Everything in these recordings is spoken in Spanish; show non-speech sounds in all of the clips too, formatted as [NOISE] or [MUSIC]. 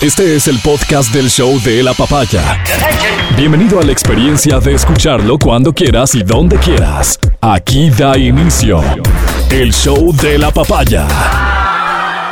Este es el podcast del show de la papaya. Bienvenido a la experiencia de escucharlo cuando quieras y donde quieras. Aquí da inicio el show de la papaya.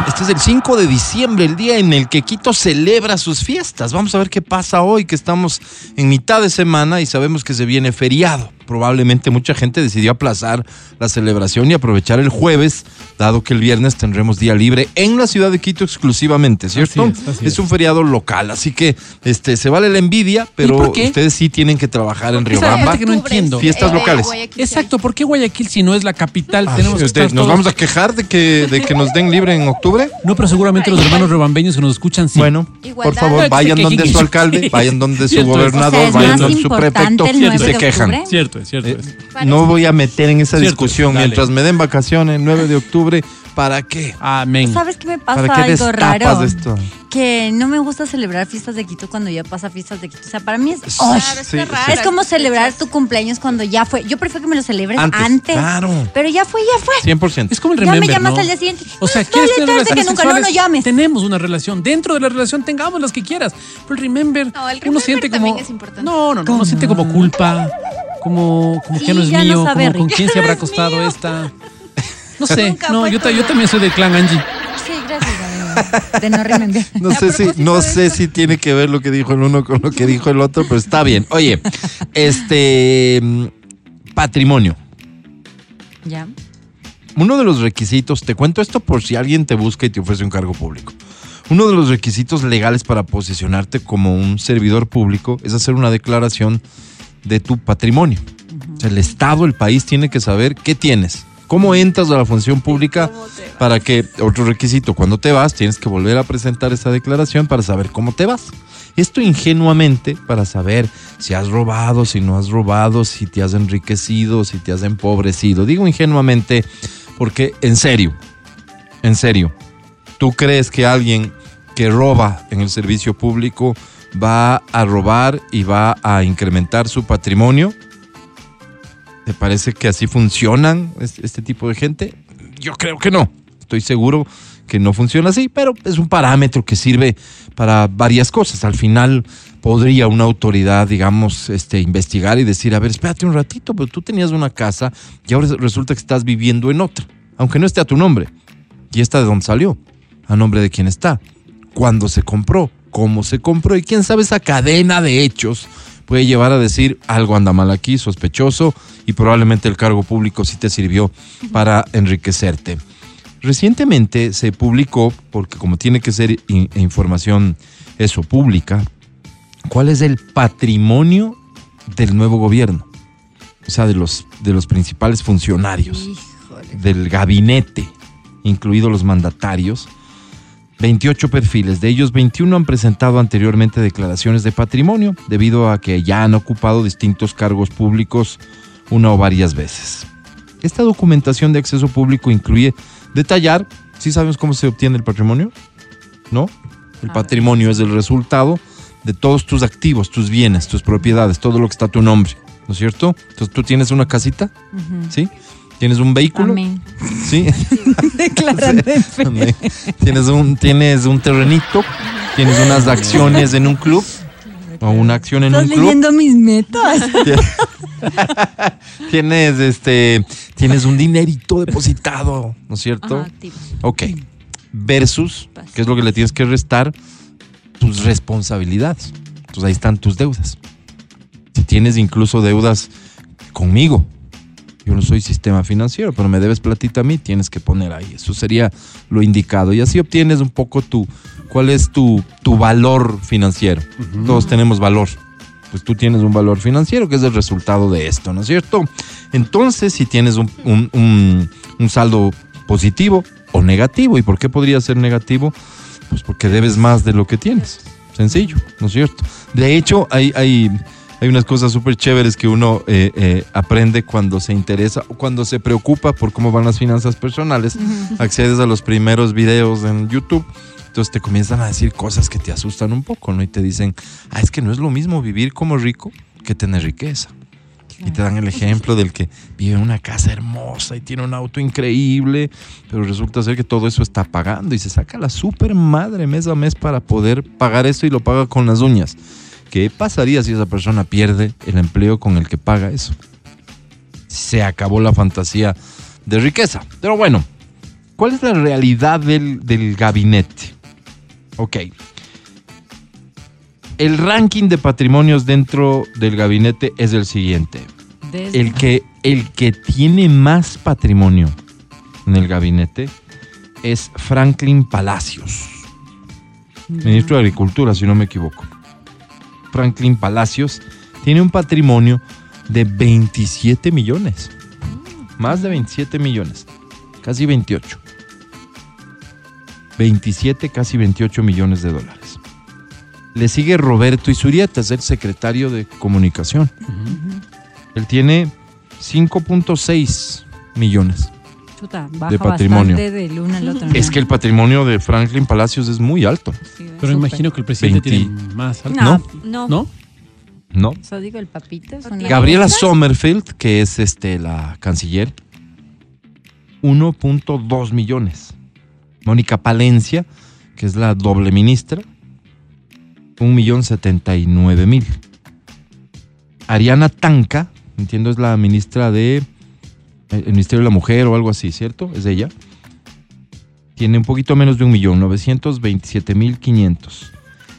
Este es el 5 de diciembre, el día en el que Quito celebra sus fiestas. Vamos a ver qué pasa hoy, que estamos en mitad de semana y sabemos que se viene feriado. Probablemente mucha gente decidió aplazar la celebración y aprovechar el jueves, dado que el viernes tendremos día libre en la ciudad de Quito exclusivamente, ¿cierto? Así es, así es. un feriado local, así que este se vale la envidia, pero ustedes sí tienen que trabajar en Esa Riobamba. que no entiendo. Fiestas locales. Exacto, ¿por qué Guayaquil si no es la capital? Ah, tenemos que usted- estar ¿Nos todos- vamos a quejar de que, de que nos den libre en octubre? No, pero seguramente los hermanos rebambeños que nos escuchan sí. Bueno, Igualdad. por favor, vayan donde su alcalde, vayan donde su [LAUGHS] Cierto gobernador, O sea, es vayan donde su prefecto y 9 se quejan. octubre. Cierto es, cierto Eh, es. no voy a meter en esa Cierto, discusión dale. mientras me den vacaciones el 9 de octubre. ¿Para qué? Amén. ¿Sabes qué me ¿Para pasa? qué Algo raro. esto? Que no me gusta celebrar fiestas de Quito cuando ya pasa fiestas de Quito. O sea, para mí es. Sí, ¡Ay! sí, sí. Es como celebrar tu cumpleaños cuando ya fue. Yo prefiero que me lo celebres Antes, antes. claro. Pero ya fue, ya fue. 100%. Es como el Ya me remember, llamas ¿no? al día siguiente. O sea, No, ¿quieres tener dale, que relaciones nunca, no, no llames. Tenemos una relación. Dentro de la relación tengamos las que quieras. Pero el remember, No, el uno remember siente como... es importante. No, no, no. Uno siente como culpa. Como, como que no es no mío. como con quién se [LAUGHS] habrá es costado mío. esta... [LAUGHS] No sé. Nunca No, yo, también soy del clan Angie. Sí, gracias, amigo. De no. [LAUGHS] No sé si, no sé si tiene que ver lo que dijo el uno con lo que dijo el otro, pero está bien. Oye, este mm, patrimonio. Ya. Uno de los requisitos, te cuento esto por si alguien te busca y te ofrece un cargo público. Uno de los requisitos legales para posicionarte como un servidor público es hacer una declaración de tu patrimonio. El Estado, el país tiene que saber qué tienes, cómo entras a la función pública para que, otro requisito, cuando te vas, tienes que volver a presentar esa declaración para saber cómo te vas. Esto ingenuamente para saber si has robado, si no has robado, si te has enriquecido, si te has empobrecido. Digo ingenuamente porque, en serio, en serio, ¿tú crees que alguien que roba en el servicio público va a robar y va a incrementar su patrimonio? ¿Te parece que así funcionan es- este tipo de gente? Yo creo que no. Estoy seguro que no funciona así, pero es un parámetro que sirve para varias cosas. Al final podría una autoridad, digamos, este, investigar y decir, a ver, espérate un ratito, pero tú tenías una casa y ahora resulta que estás viviendo en otra, aunque no esté a tu nombre. ¿Y esta de dónde salió? ¿A nombre de quién está? ¿Cuándo se compró? ¿Cómo se compró? Y quién sabe esa cadena de hechos puede llevar a decir algo anda mal aquí, sospechoso, y probablemente el cargo público sí te sirvió para enriquecerte. Recientemente se publicó, porque como tiene que ser in- información eso pública, cuál es el patrimonio del nuevo gobierno, o sea, de los, de los principales funcionarios Híjole. del gabinete, incluidos los mandatarios. 28 perfiles, de ellos 21 han presentado anteriormente declaraciones de patrimonio debido a que ya han ocupado distintos cargos públicos una o varias veces. Esta documentación de acceso público incluye detallar, ¿sí sabemos cómo se obtiene el patrimonio? ¿No? El patrimonio es el resultado de todos tus activos, tus bienes, tus propiedades, todo lo que está a tu nombre, ¿no es cierto? Entonces tú tienes una casita, Ujú. ¿sí? Tienes un vehículo, Amén. ¿sí? [LAUGHS] [LAUGHS] Tienes un tienes un terrenito, tienes unas acciones en un club o una acción en Estás un club. leyendo mis metas. [LAUGHS] Tienes este tienes un dinerito depositado, ¿no es cierto? Ajá. Ok. Versus, ¿qué es lo que le tienes que restar? Tus responsabilidades. Entonces ahí están tus deudas. Si tienes incluso deudas conmigo, yo no soy sistema financiero, pero me debes platita a mí, tienes que poner ahí. Eso sería lo indicado. Y así obtienes un poco tu, cuál es tu, tu valor financiero. Todos tenemos valor. Pues tú tienes un valor financiero que es el resultado de esto, ¿no es cierto? Entonces, si tienes un, un- un- un saldo positivo o negativo, ¿y por qué podría ser negativo? Pues porque debes más de lo que tienes. Sencillo, ¿no es cierto? De hecho, hay, hay, hay unas cosas súper chéveres que uno eh, eh, aprende cuando se interesa o cuando se preocupa por cómo van las finanzas personales. Accedes a los primeros videos en YouTube. Entonces te comienzan a decir cosas que te asustan un poco, ¿no? Y te dicen, ah, es que no es lo mismo vivir como rico que tener riqueza. Y te dan el ejemplo del que vive en una casa hermosa y tiene un auto increíble, pero resulta ser que todo eso está pagando y se saca la super madre mes a mes para poder pagar eso y lo paga con las uñas. ¿Qué pasaría si esa persona pierde el empleo con el que paga eso? Se acabó la fantasía de riqueza. Pero bueno, ¿cuál es la realidad del, del gabinete? Ok. El ranking de patrimonios dentro del gabinete es el siguiente. Desde- El que, el que tiene más patrimonio en el gabinete es Franklin Palacios, ministro de Agricultura, si no me equivoco. Franklin Palacios tiene un patrimonio de 27 millones. Más de 27 millones. Casi 28. 27, casi 28 millones de dólares. Le sigue Roberto Isurieta, es el secretario de comunicación. Él tiene 5.6 millones. Chuta, baja de patrimonio. bastante del uno al otro. Es que el patrimonio de Franklin Palacios es muy alto, Sí, Pero imagino que el presidente 20. tiene más alto. No, ¿no? no. ¿No? ¿no? Eso digo, el papito. es una- Gabriela Sommerfeld, que es este la canciller, 1.2 millones. Mónica Palencia, que es la doble ministra, 1.079.000. Ariana Tanca, entiendo es la ministra de el Ministerio de la Mujer o algo así, ¿cierto? Es ella. Tiene un poquito menos de un millón, 927.500.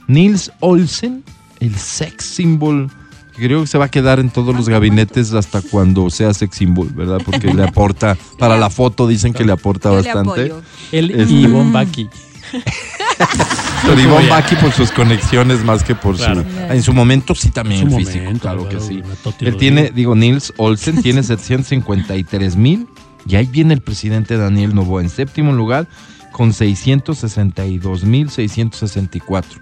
Nils Olsen, el sex symbol, que creo que se va a quedar en todos los gabinetes hasta cuando sea sex symbol, ¿verdad? Porque le aporta, para la foto dicen que le aporta Yo le bastante. apoyo. El Este- Ivonne Baki. [LAUGHS] Pero Ivonne. Baki por sus conexiones más que por Claro. su... En su momento sí también el físico, momento, claro que claro, sí. una Toti Él tiene, digo. digo, Nils Olsen tiene 753 mil y ahí viene el presidente Daniel Novoa en séptimo lugar con 662 mil 664.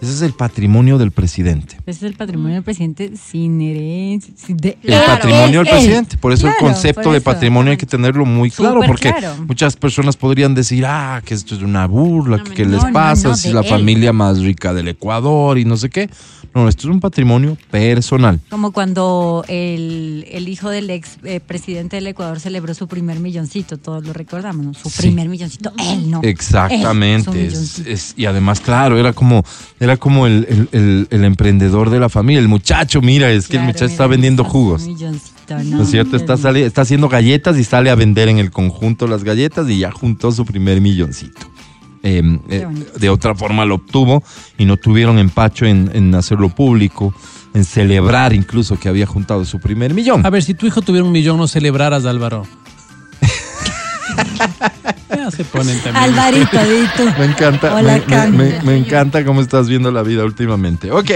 Ese es el patrimonio del presidente. Ese es el patrimonio del presidente sin herencia. sin de- El Claro, patrimonio del es presidente. Por eso Claro, el concepto de patrimonio hay que tenerlo muy claro, Súper porque claro. muchas personas podrían decir, ah, que esto es una burla, No, que no, les pasa, no, si es la él. familia más rica del Ecuador y no sé qué. No, esto es un patrimonio personal. Como cuando el, el hijo del ex eh, presidente del Ecuador celebró su primer milloncito, todos lo recordamos, ¿no? Su Sí. primer milloncito, él no. Exactamente. es- es- y además, claro, era como, era como el, el- el- el emprendedor de la familia. El muchacho, mira, es que el muchacho mira, está vendiendo jugos. milloncito, ¿No es cierto? Está, está haciendo galletas y sale a vender en el conjunto las galletas y ya juntó su primer milloncito. Eh, eh, de otra forma lo obtuvo y no tuvieron empacho en, en hacerlo público, en celebrar incluso que había juntado su primer millón. A ver, si tu hijo tuviera un millón, no celebraras, Álvaro. Ya se ponen también. Alvarito. Me encanta, Hola, me- me, Cami. me- me encanta cómo estás viendo la vida últimamente. Ok,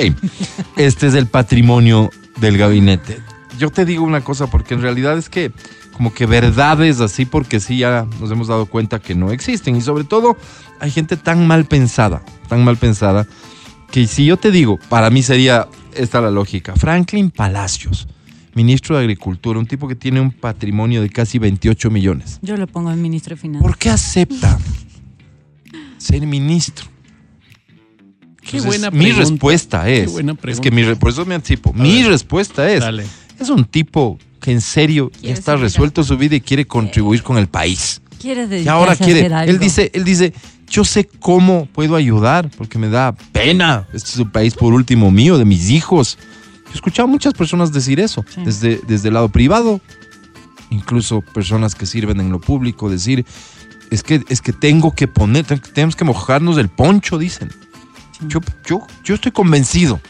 este es el patrimonio del gabinete. Yo te digo una cosa porque en realidad es que como que verdades así porque sí ya nos hemos dado cuenta que no existen y sobre todo hay gente tan mal pensada, tan mal pensada que si yo te digo, para mí sería esta la lógica. Franklin Palacios, ministro de Agricultura, un tipo que tiene un patrimonio de casi 28 millones. Yo lo pongo en ministro de Finanzas. ¿Por qué acepta ser ministro? Qué Entonces, buena mi pregunta. respuesta es, Qué buena es que mi, re- por eso me anticipo, mi ver. respuesta es, Dale. es un tipo que en serio ya Quiere está resuelto su vida y quiere contribuir con el país. ¿Quieres Y dedicarse ahora a quiere, hacer algo? él dice, él dice, yo sé cómo puedo ayudar porque me da pena. Este es un país por último mío, de mis hijos. Yo he escuchado a muchas personas decir eso, Sí. desde, desde el lado privado, incluso personas que sirven en lo público, decir, es que, es que tengo que poner, ten- tenemos que mojarnos el poncho, dicen. Yo, yo, yo estoy convencido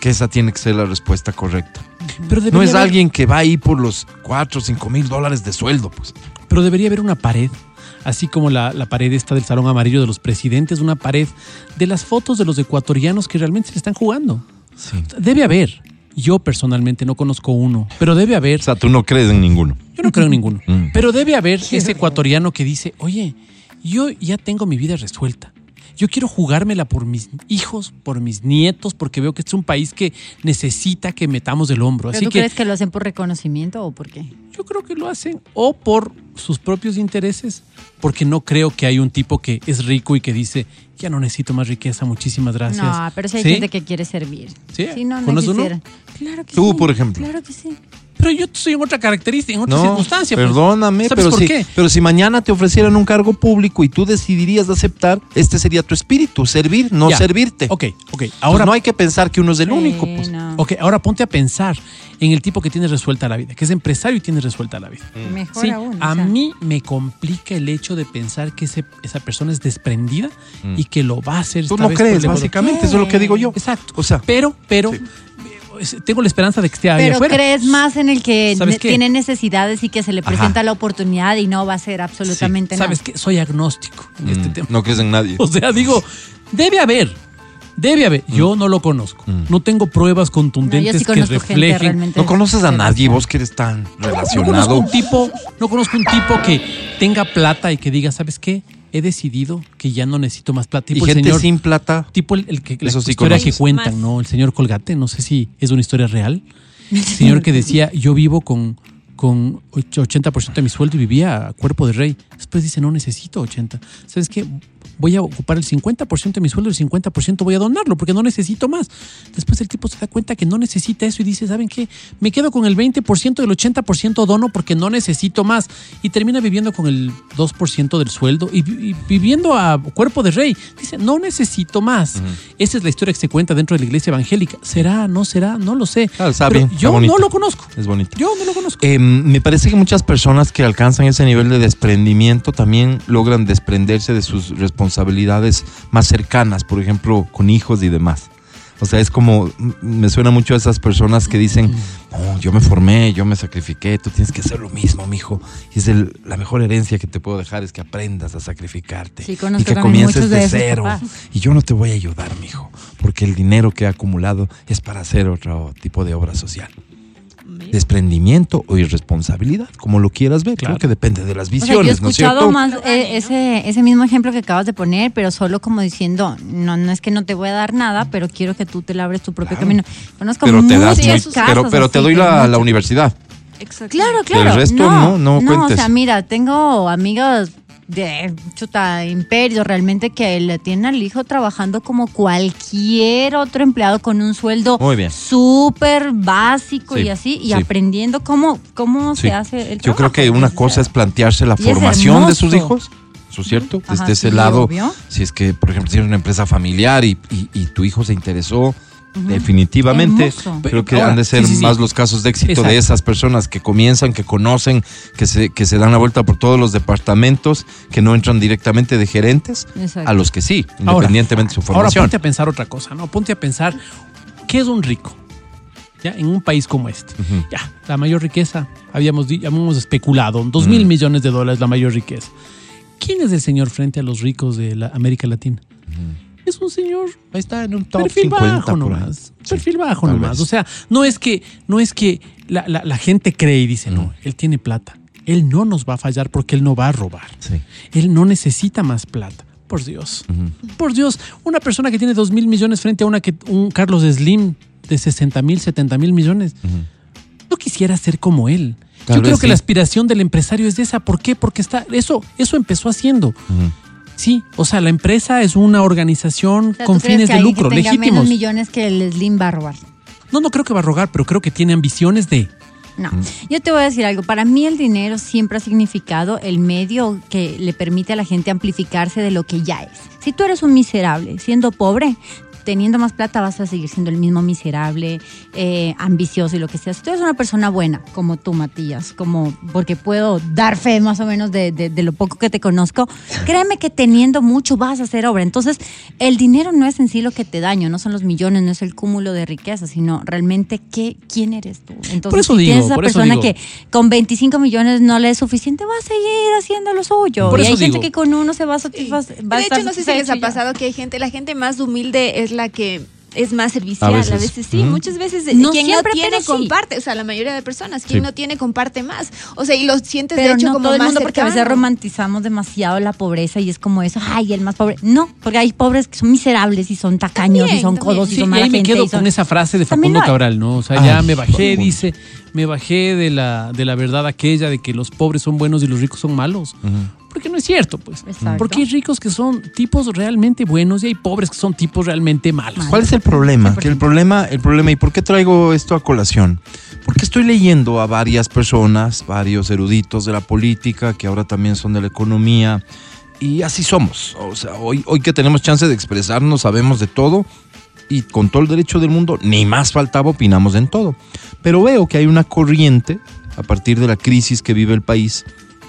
que esa tiene que ser la respuesta correcta. Pero No es haber- alguien que va ahí por los 4 o 5 mil dólares de sueldo, pues. Pero debería haber una pared, así como la, la pared esta del Salón Amarillo de los Presidentes, una pared de las fotos de los ecuatorianos que realmente se le están jugando. Sí. Debe haber. Yo personalmente no conozco uno, pero debe haber. O sea, tú no crees en ninguno. Yo no creo en ninguno. Mm. Pero debe haber ese ecuatoriano que dice, oye, yo ya tengo mi vida resuelta. Yo quiero jugármela por mis hijos, por mis nietos, porque veo que este es un país que necesita que metamos el hombro. ¿Pero Así tú que crees que lo hacen por reconocimiento o por qué? yo creo que lo hacen o por sus propios intereses, porque no creo que hay un tipo que es rico y que dice, ya no necesito más riqueza, muchísimas gracias. No, pero si hay ¿Sí? gente que quiere servir. ¿Sí? Si no, no. Claro que Tú, sí, por ejemplo. Claro que sí. Pero yo estoy en otra característica, en otra No, circunstancia. pues. perdóname, ¿Sabes pero por si, qué? pero si mañana te ofrecieran un cargo público y tú decidirías aceptar, este sería tu espíritu, servir, no Ya. servirte. Ok, ok. Ahora Ahora, no hay que pensar que uno es el único. Pues. Bueno, ok, ahora ponte a pensar en el tipo que tiene resuelta la vida, que es empresario y tiene resuelta la vida. Mejor Sí, aún. o a sea, mí me complica el hecho de pensar que ese- esa persona es desprendida y que lo va a hacer. Mm. Tú esta no vez crees, básicamente, eso es lo que digo yo. Exacto. O sea, pero, pero, Sí. Tengo la esperanza de que esté ahí Pero afuera. crees más en el que ¿Sabes tiene necesidades y que se le Ajá. presenta la oportunidad y no va a ser absolutamente ¿Sabes nada. qué? Soy agnóstico en este mm, tema. no crees en nadie. [LAUGHS] O sea, digo, debe haber. Debe haber. Yo no lo conozco. Mm. No tengo pruebas contundentes sí que reflejen. No conoces a nadie, vos que eres tan No conozco relacionado. un tipo, no conozco un tipo que tenga plata y que diga, ¿sabes qué? He decidido que ya no necesito más plata. Y Tipo el gente señor, sin plata. tipo el, el que la sí historia que cuentan, Más. ¿no? El señor Colgate, no sé si es una historia real. El [LAUGHS] señor que decía, yo vivo con, con och- 80% de mi sueldo y vivía a cuerpo de rey. Después dice, no necesito 80. ¿Sabes qué? Voy a ocupar el 50% de mi sueldo el 50% voy a donarlo porque no necesito más. Después el tipo se da cuenta que no necesita eso y dice, ¿saben qué? Me quedo con el 20% y el 80% dono porque no necesito más. Y termina viviendo con el 2% del sueldo y, vi- y viviendo a cuerpo de rey. Dice, no necesito más. Esa es la historia que se cuenta dentro de la iglesia evangélica. ¿Será? ¿No será? No lo sé. Ah, Pero bien, está yo no lo conozco. Es bonito. Yo no lo conozco. Eh, me parece que muchas personas que alcanzan ese nivel de desprendimiento también logran desprenderse de sus responsabilidades más cercanas, por ejemplo, con hijos y demás. O sea, es como, m- me suena mucho a esas personas que dicen, no, yo me formé, yo me sacrifiqué, tú tienes que hacer lo mismo, mijo. Y es el- la mejor herencia que te puedo dejar es que aprendas a sacrificarte. Sí, y que comiences de cero. papás. Y yo no te voy a ayudar, mijo, porque el dinero que he acumulado es para hacer otro tipo de obra social desprendimiento o irresponsabilidad, como lo quieras ver. Claro. Creo que depende de las O sea, yo he visiones, ¿no es escuchado cierto? más eh, ese, ese mismo ejemplo que acabas de poner, pero solo como diciendo, no, no es que no te voy a dar nada, pero quiero que tú te labres tu propio Claro. camino. Conozco Pero te das muy- pero, pero te doy la, la universidad. Exacto. Claro, claro. resto no, no o cuentes. sea, mira, tengo amigos de chuta imperio realmente que le tienen al hijo trabajando como cualquier otro empleado con un sueldo Muy bien. súper básico Sí, y así y sí. aprendiendo cómo cómo Sí. se hace el Yo creo trabajo, que una cosa es plantearse la y formación de sus hijos. ¿Eso es cierto? Ajá, Desde ese lado, obvio. si es que, por ejemplo, tienes una empresa familiar y, y- y tu hijo se interesó, definitivamente, Hermoso. creo que Ahora, han de ser sí, sí, sí. más los casos de éxito Exacto. de esas personas que comienzan, que conocen, que se, que se dan la vuelta por todos los departamentos, que no entran directamente de gerentes, Exacto. a los que sí, Ahora, independientemente de su Ahora formación. ponte a pensar otra cosa, ¿no? Ponte a pensar, ¿qué es un rico? ¿Ya? En un país como este. Ya, la mayor riqueza, habíamos, habíamos especulado, dos mil Mm. millones de dólares la mayor riqueza. ¿Quién es el señor frente a los ricos de la América Latina? Es un señor Ahí está en un top perfil 50 bajo nomás. Sí, perfil bajo nomás. vez. O sea, no es que, no es que la, la- la gente cree y dice, no, él tiene plata. Él no nos va a fallar porque él no va a robar. Sí. Él no necesita más plata. Por Dios. Por Dios. Una persona que tiene dos mil millones frente a una que un Carlos Slim de 60 mil, 70 mil millones. No quisiera ser como él. Tal Yo creo que sí. la aspiración del empresario es esa. ¿Por qué? Porque está, eso, eso empezó haciendo. Sí, o sea, la empresa es una organización O sea, con ¿tú crees fines que de lucro, que tenga legítimos. menos millones que el Slim va a robar. No, no creo que va a rogar, pero creo que tiene ambiciones de. No, yo te voy a decir algo. Para mí el dinero siempre ha significado el medio que le permite a la gente amplificarse de lo que ya es. Si tú eres un miserable, siendo pobre, teniendo más plata vas a seguir siendo el mismo miserable, eh, ambicioso y lo que sea. Si tú eres una persona buena, como tú, Matías, como porque puedo dar fe más o menos de, de- de lo poco que te conozco, créeme que teniendo mucho vas a hacer obra. Entonces, el dinero no es en sí lo que te daño, no son los millones, no es el cúmulo de riqueza, sino realmente qué, quién eres tú. Entonces, Por eso si digo, tienes esa por eso persona digo. que con 25 millones no le es suficiente, va a seguir haciendo lo suyo. Por y eso hay gente que con uno se va a satisfacer. va a De estar hecho, no sé si les ha pasado que hay gente, la gente más humilde es la que es más servicial. A A veces. sí, muchas veces No quien siempre, no tiene pero sí. comparte, o sea, la mayoría de personas, quien Sí. no tiene comparte más. O sea, y lo sientes Pero de hecho no como todo el más mundo, porque a veces romantizamos demasiado la pobreza y es como eso, ay, el más pobre. No, porque hay pobres que son miserables y son tacaños y son también. codos y son y ahí me quedo y son- con esa frase de Facundo. Cabral, ¿no? O sea, ya me bajé, dice, me bajé de la, de la verdad aquella de que los pobres son buenos y los ricos son malos. Porque no es cierto, pues. Exacto. Porque hay ricos que son tipos realmente buenos y hay pobres que son tipos realmente malos. ¿Cuál es el problema? Que el problema, el problema, ¿y por qué traigo esto a colación? Porque estoy leyendo a varias personas, varios eruditos de la política, que ahora también son de la economía, y así somos. O sea, hoy, hoy que tenemos chance de expresarnos, sabemos de todo, y con todo el derecho del mundo, ni más faltaba, opinamos en todo. Pero veo que hay una corriente, a partir de la crisis que vive el país,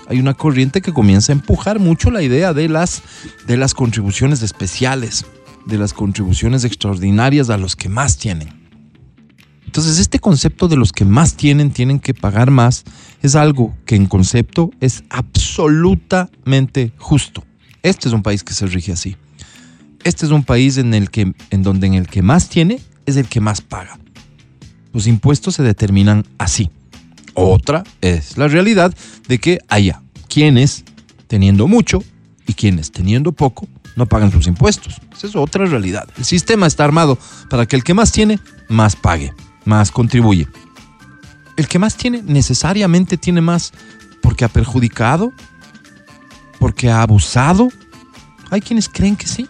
hay una corriente que comienza a empujar mucho la idea de las, de las contribuciones especiales, de las contribuciones extraordinarias a los que más tienen. Entonces, este concepto de los que más tienen, tienen que pagar más, es algo que en concepto es absolutamente justo. Este es un país que se rige así. Este es un país en el que, en donde en el que más tiene es el que más paga. Los impuestos se determinan así. Otra es la realidad de que haya quienes teniendo mucho y quienes teniendo poco no pagan sus impuestos. Esa es otra realidad. El sistema está armado para que el que más tiene, más pague, más contribuye. El que más tiene necesariamente tiene más porque ha perjudicado, porque ha abusado. Hay quienes creen que sí.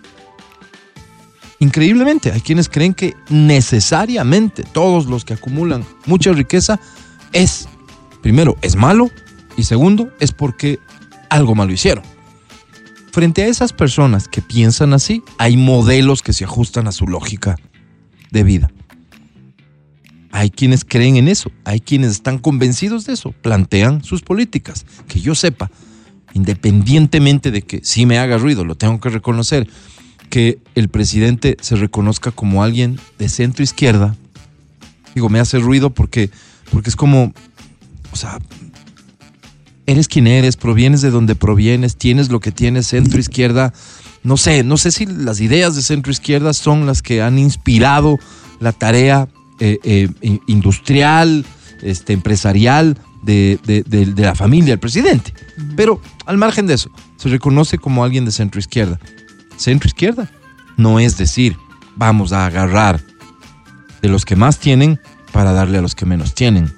Increíblemente, hay quienes creen que necesariamente todos los que acumulan mucha riqueza es, primero, es malo y segundo, es porque algo malo hicieron. Frente a esas personas que piensan así, hay modelos que se ajustan a su lógica de vida. Hay quienes creen en eso, hay quienes están convencidos de eso, plantean sus políticas. Que yo sepa, independientemente de que sí me haga ruido, lo tengo que reconocer, que el presidente se reconozca como alguien de centro izquierda. Digo, me hace ruido porque, porque es como, o sea, eres quien eres, provienes de donde provienes, tienes lo que tienes, centro izquierda. No sé, no sé si las ideas de centro izquierda son las que han inspirado la tarea eh, eh, industrial, este, empresarial de, de- de- de la familia del presidente. Pero al margen de eso, se reconoce como alguien de centro izquierda. Centro izquierda no es decir, vamos a agarrar de los que más tienen para darle a los que menos tienen.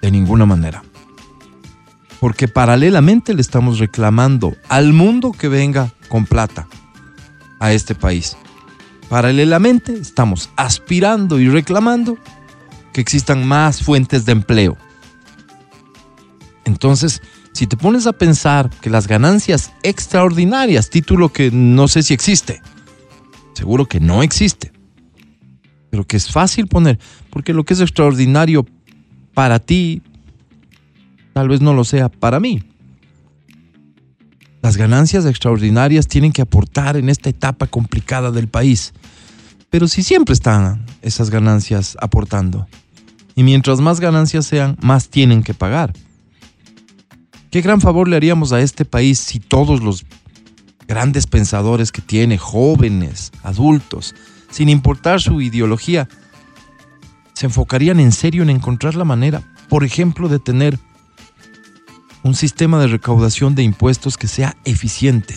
De ninguna manera. Porque paralelamente le estamos reclamando al mundo que venga con plata a este país. Paralelamente estamos aspirando y reclamando que existan más fuentes de empleo. Entonces, si te pones a pensar que las ganancias extraordinarias, título que no sé si existe, seguro que no existe, pero que es fácil poner, porque lo que es extraordinario para ti, tal vez no lo sea para mí. Las ganancias extraordinarias tienen que aportar en esta etapa complicada del país. Pero si siempre están esas ganancias aportando. Y mientras más ganancias sean, más tienen que pagar. Qué gran favor le haríamos a este país si todos los grandes pensadores que tiene, jóvenes, adultos, sin importar su ideología, se enfocarían en serio en encontrar la manera, por ejemplo, de tener un sistema de recaudación de impuestos que sea eficiente.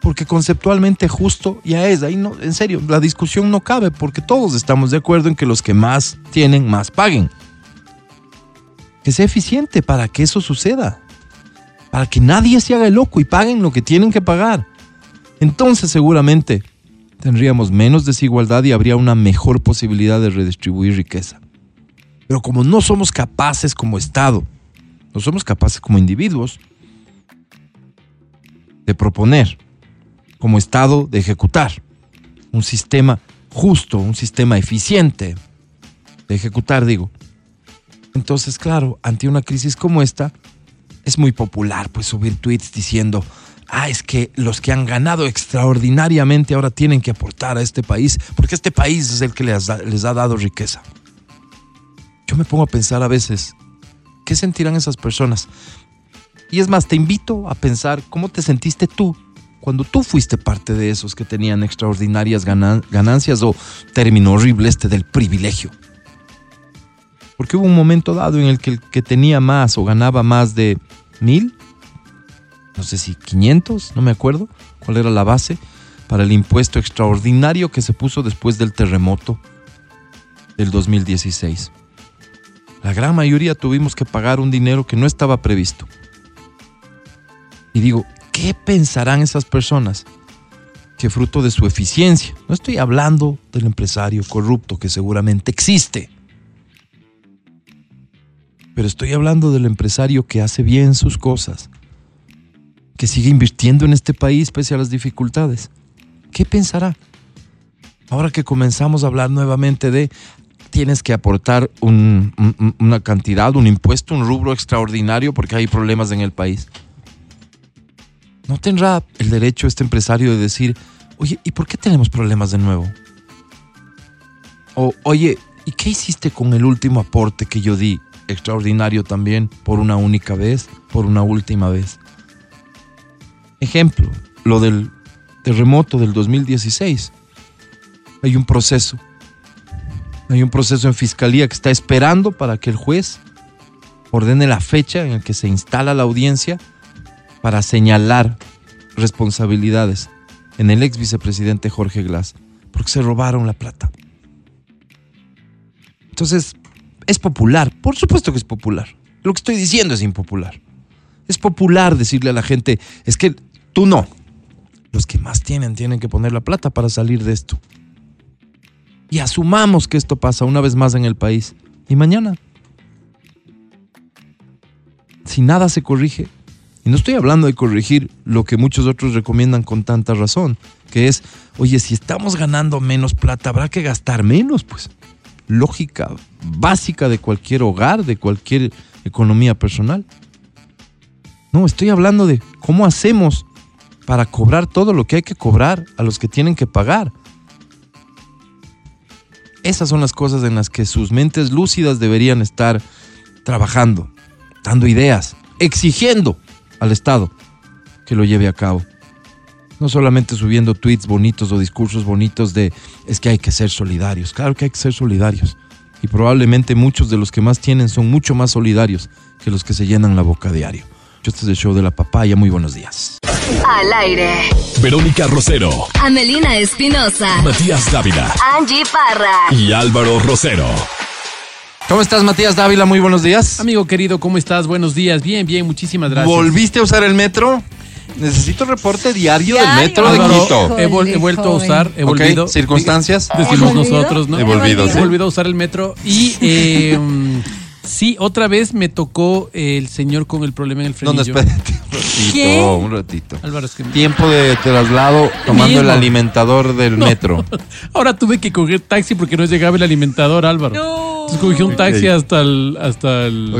Porque conceptualmente justo ya es, ahí no, en serio, la discusión no cabe porque todos estamos de acuerdo en que los que más tienen más paguen. Que sea eficiente para que eso suceda. Para que nadie se haga loco y paguen lo que tienen que pagar. Entonces seguramente tendríamos menos desigualdad y habría una mejor posibilidad de redistribuir riqueza. Pero como no somos capaces como Estado, no somos capaces como individuos de proponer, como Estado de ejecutar un sistema justo, un sistema eficiente de ejecutar, digo. Entonces, claro, ante una crisis como esta, es muy popular pues subir tweets diciendo, ah, es que los que han ganado extraordinariamente ahora tienen que aportar a este país, porque este país es el que les ha, dado riqueza. Yo me pongo a pensar a veces, ¿qué sentirán esas personas? Y es más, te invito a pensar cómo te sentiste tú cuando tú fuiste parte de esos que tenían extraordinarias ganan- ganancias o término horrible este del privilegio. Porque hubo un momento dado en el que el que tenía más o ganaba más de mil, no sé si 500, no me acuerdo cuál era la base para el impuesto extraordinario que se puso después del terremoto del 2016. La gran mayoría tuvimos que pagar un dinero que no estaba previsto. Y digo, ¿qué pensarán esas personas? Que fruto de su eficiencia, no estoy hablando del empresario corrupto que seguramente existe, pero estoy hablando del empresario que hace bien sus cosas, que sigue invirtiendo en este país pese a las dificultades. ¿Qué pensará? Ahora que comenzamos a hablar nuevamente de tienes que aportar un- un- una cantidad, un impuesto, un rubro extraordinario porque hay problemas en el país. ¿No tendrá el derecho este empresario de decir, oye, ¿y por qué tenemos problemas de nuevo? O, oye, ¿y qué hiciste con el último aporte que yo di? Extraordinario también, por una única vez, por una última vez. Ejemplo, lo del terremoto del 2016. Hay un proceso. Hay un proceso en fiscalía que está esperando para que el juez ordene la fecha en la que se instala la audiencia para señalar responsabilidades en el ex vicepresidente Jorge Glass, porque se robaron la plata. Entonces, es popular, por supuesto que es popular. Lo que estoy diciendo es impopular. Es popular decirle a la gente, es que tú no. Los que más tienen tienen que poner la plata para salir de esto. Y asumamos que esto pasa una vez más en el país. Y mañana, si nada se corrige, y no estoy hablando de corregir lo que muchos otros recomiendan con tanta razón, que es, oye, si estamos ganando menos plata, habrá que gastar menos, pues. Lógica básica de cualquier hogar, de cualquier economía personal. No, estoy hablando de cómo hacemos para cobrar todo lo que hay que cobrar a los que tienen que pagar. Esas son las cosas en las que sus mentes lúcidas deberían estar trabajando, dando ideas, exigiendo al Estado que lo lleve a cabo. No solamente subiendo tweets bonitos o discursos bonitos de es que hay que ser solidarios. Claro que hay que ser solidarios. Y probablemente muchos de los que más tienen son mucho más solidarios que los que se llenan la boca diario. Este es el show de la papaya. Muy buenos días. Al aire. Verónica Rosero, Amelina Espinosa. Matías Dávila Angie Parra. y Álvaro Rosero. ¿Cómo estás, Matías Dávila? Muy buenos días. Amigo querido, ¿cómo estás? Buenos días. Bien, bien, muchísimas gracias. ¿Volviste a usar el metro? Necesito reporte diario, del metro de Quito. he, vol- he vuelto a usar, he volvido. ¿Circunstancias? Decimos nosotros, ¿no? He volvido, He volvido a usar el metro y eh, [LAUGHS] sí, otra vez me tocó el señor con el problema en el No, no, frenillo. espérate. Un ratito, ¿Qué? un ratito. Álvaro, es que Tiempo de traslado tomando el alimentador del metro. [LAUGHS] ahora tuve que coger taxi porque no llegaba el alimentador, Álvaro. No. Entonces cogí un taxi hasta el hasta el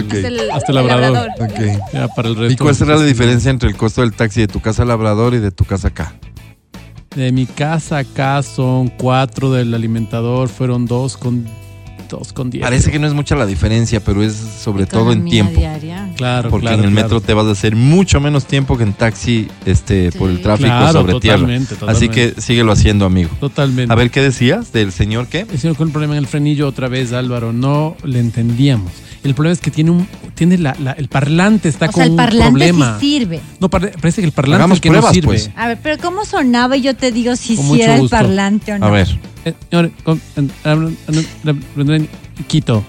hasta el labrador. Ok. Ya, para el resto. ¿Y cuál será la diferencia entre el costo del taxi de tu casa Labrador y de tu casa acá? De mi casa acá son cuatro del alimentador, fueron dos con dos con diez. Parece que no es mucha la diferencia, pero es sobre todo en tiempo. diaria. Claro, Porque claro, en el claro. metro te vas a hacer mucho menos tiempo que en taxi este, por el tráfico Claro, sobre tierra. totalmente, Así que síguelo haciendo, amigo. Totalmente. A ver, ¿qué decías del señor qué? El señor con el problema en el frenillo otra vez, Álvaro, no le entendíamos. El problema es que tiene un tiene la, la- el parlante está O con sea, el un parlante problema. sí sirve. No, par- parece que el parlante Hagamos es el que pruebas, no sirve. pues. A ver, pero ¿cómo sonaba? Y yo te digo si sí era el parlante o no. A ver. Eh, Quito.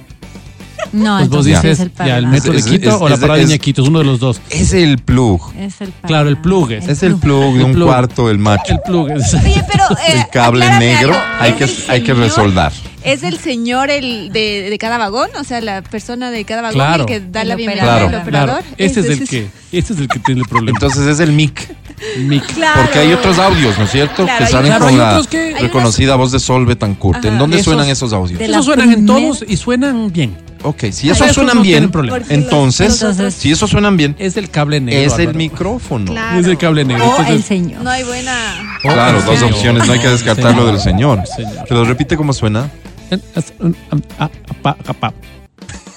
No, Pues vos dices es el ya el metro de Es- Quito es- o la es- parada es- de Ñaquito, es uno de los dos. Es el plug. Es el Claro, el plug es. Es el plug de un plug. cuarto, el macho. El plug es. Oye, pero. [LAUGHS] eh, El cable negro algo. hay ¿Es que, hay que resoldar. ¿Es el señor el de, de cada vagón? O sea, la persona de cada vagón Claro. el que da El la bienvenida Claro. al Claro, operador. ese es Ese el que, ese es el que tiene el problema. Entonces es el mic. Mic. Claro. Porque hay otros audios, ¿no es cierto? Claro, que hay salen Claro, con la que- reconocida voz de Sol Betancourt. ¿En dónde Esos- suenan esos audios? Esos suenan en todos y suenan bien. Ok, si Ah, esos suenan no bien, entonces, si esos suenan bien, Es el cable negro. es el micrófono. Claro. Es el cable negro. O el Entonces, señor. No hay buena. Claro, dos señor. opciones, no hay que descartarlo del señor. Señor. ¿Te lo repite cómo suena? Es un- am- a- apa- apa.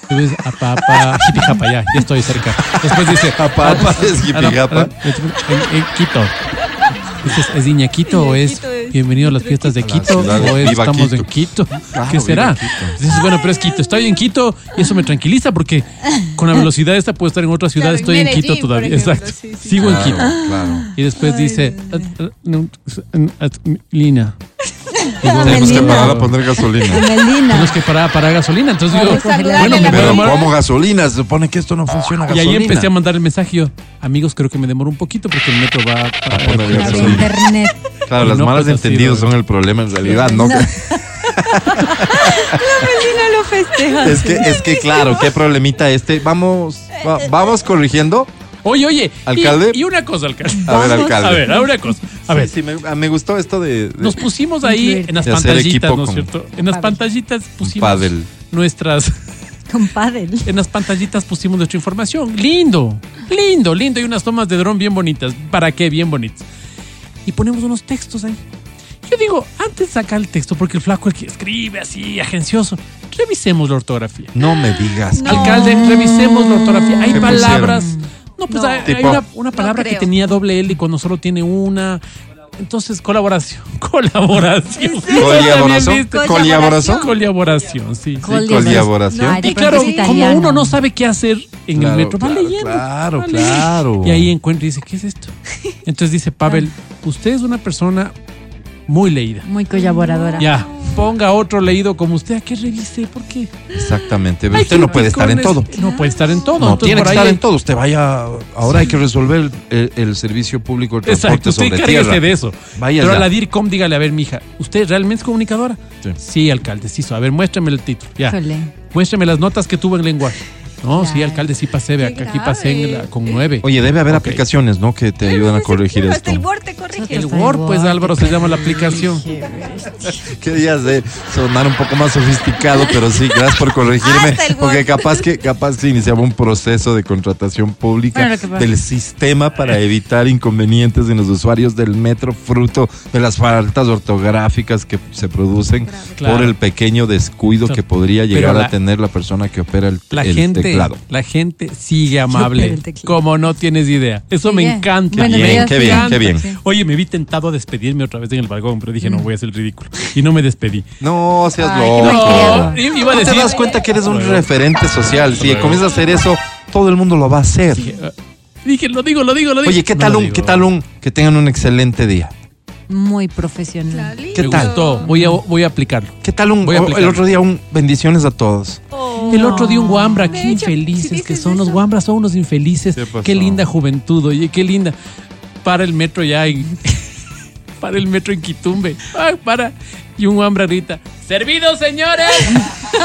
Después, apa, apa, hippie japa, ya, ya estoy cerca. Después dice, Apa, apa, es hippie Ara- japa. ara- En, en Quito. Dices, ¿es de Quito o es es- bienvenido a las fiestas de Quito o es Viva estamos Quito. en Quito? Claro, ¿Qué será? Viva Quito. Dices, bueno, pero es Quito. Estoy en Quito y eso me tranquiliza porque con la velocidad esta puedo estar en otra ciudad. Claro, en estoy en Medellín, Quito todavía. ejemplo, Exacto. sí, sí. Sigo en Quito. claro. Y después dice, "Lina. Tenemos que Melina. parar a poner gasolina. [LAUGHS] Melina. Tenemos que parar para gasolina. Entonces yo, Vamos a bueno, saludarle me a la voy a Pero. ¿cómo gasolina? Se supone que esto no funciona Y ahí empecé a mandar el mensaje yo, amigos, creo que me demoro un poquito porque el metro va A poner La gasolina. internet. Claro, Y las no, malas pues, entendidos son el problema en realidad, ¿no? No. [LAUGHS] Melina lo festeja. Es que, es que claro, qué problemita este. Vamos, va- vamos corrigiendo. Oye, oye, y- Alcalde. Y, una cosa, alcalde. A ver, alcalde. A ver, a una cosa. A ver, Sí, sí, me, me gustó esto de, de nos pusimos ahí en las pantallitas, ¿no es cierto? En las pantallitas pusimos pádel. nuestras Con pádel. en las pantallitas pusimos nuestra información. Lindo, lindo, lindo. Y unas tomas de dron bien bonitas. ¿Para qué? Bien bonitas. Y ponemos unos textos ahí. Yo digo, antes de sacar el texto, porque el flaco el que escribe así, agencioso, revisemos la ortografía. No me digas. No. Alcalde, revisemos la ortografía. Hay ¿Qué palabras. No, pues No. hay, una, una palabra que tenía doble L y cuando solo tiene una. Entonces, colaboración. [LAUGHS] Colaboración. Colaboración. Colaboración. Colaboración, sí. colaboración. Ay, Y de claro, como uno no sabe qué hacer en Claro, el metro, va claro, leyendo. claro, va leyendo. claro. Y ahí encuentra y dice, ¿qué es esto? [LAUGHS] Entonces dice Pavel, usted es una persona muy leída. Muy colaboradora. Ya, ponga otro leído como usted, ¿a qué revise? ¿Por qué? Exactamente. Hay Usted no puede estar en todo. picones. No puede estar en todo. No, Entonces, tiene por que ahí estar en todo. Usted vaya. Ahora hay que resolver el, el servicio público de transporte Exacto, usted sobre de eso. Vaya Pero ya. a la DIRCOM dígale, a ver, mija, ¿usted realmente es comunicadora? Sí. alcalde, sí. A ver, muéstrame el título. Ya. Híjole. Muéstrame las notas que tuvo en lenguaje. No, sí, alcalde, sí pasé. Que aquí pasé en la- con nueve. Oye, debe haber aplicaciones, ¿no? Que te ayudan a corregir esto. Hasta el Word te corrige. El Word, pues Álvaro, se llama la aplicación. Quería [LAUGHS] hacer, sonar un poco más sofisticado, pero sí, gracias por corregirme. Porque capaz que capaz se iniciaba un proceso de contratación pública Bueno, que del sistema para evitar inconvenientes en los usuarios del metro, fruto de las faltas ortográficas que se producen Claro. por el pequeño descuido Claro. que podría llegar la- a tener la persona que opera el, La el gente, la gente sigue amable, como no tienes idea. Eso me encanta. Bueno, Bien, pero qué bien, qué bien. Oye, me vi tentado a despedirme otra vez en el balcón, pero dije, no voy a hacer el ridículo. Y no me despedí. No seas Ay, loco. i- iba a ¿No te decir. das cuenta que eres un Luego. referente social? Si Luego. comienzas a hacer eso, todo el mundo lo va a hacer. Dije, lo digo, lo digo, lo digo. Oye, ¿qué No tal un, digo. qué tal un, que tengan un excelente día? Muy profesional. ¿Qué tal? gustó. Voy a, voy a aplicarlo. ¿Qué tal un, Voy a o- aplicar. el otro día un bendiciones a todos? El otro día un guambra, De qué hecho, si infelices que dices son. Los eso. guambras son unos infelices. ¿Qué pasó? Qué linda juventud, oye, qué linda. Para el metro ya en. [LAUGHS] para el metro en Quitumbe. Ay, para. Y un guambra grita: ¡Servido, señores! [LAUGHS]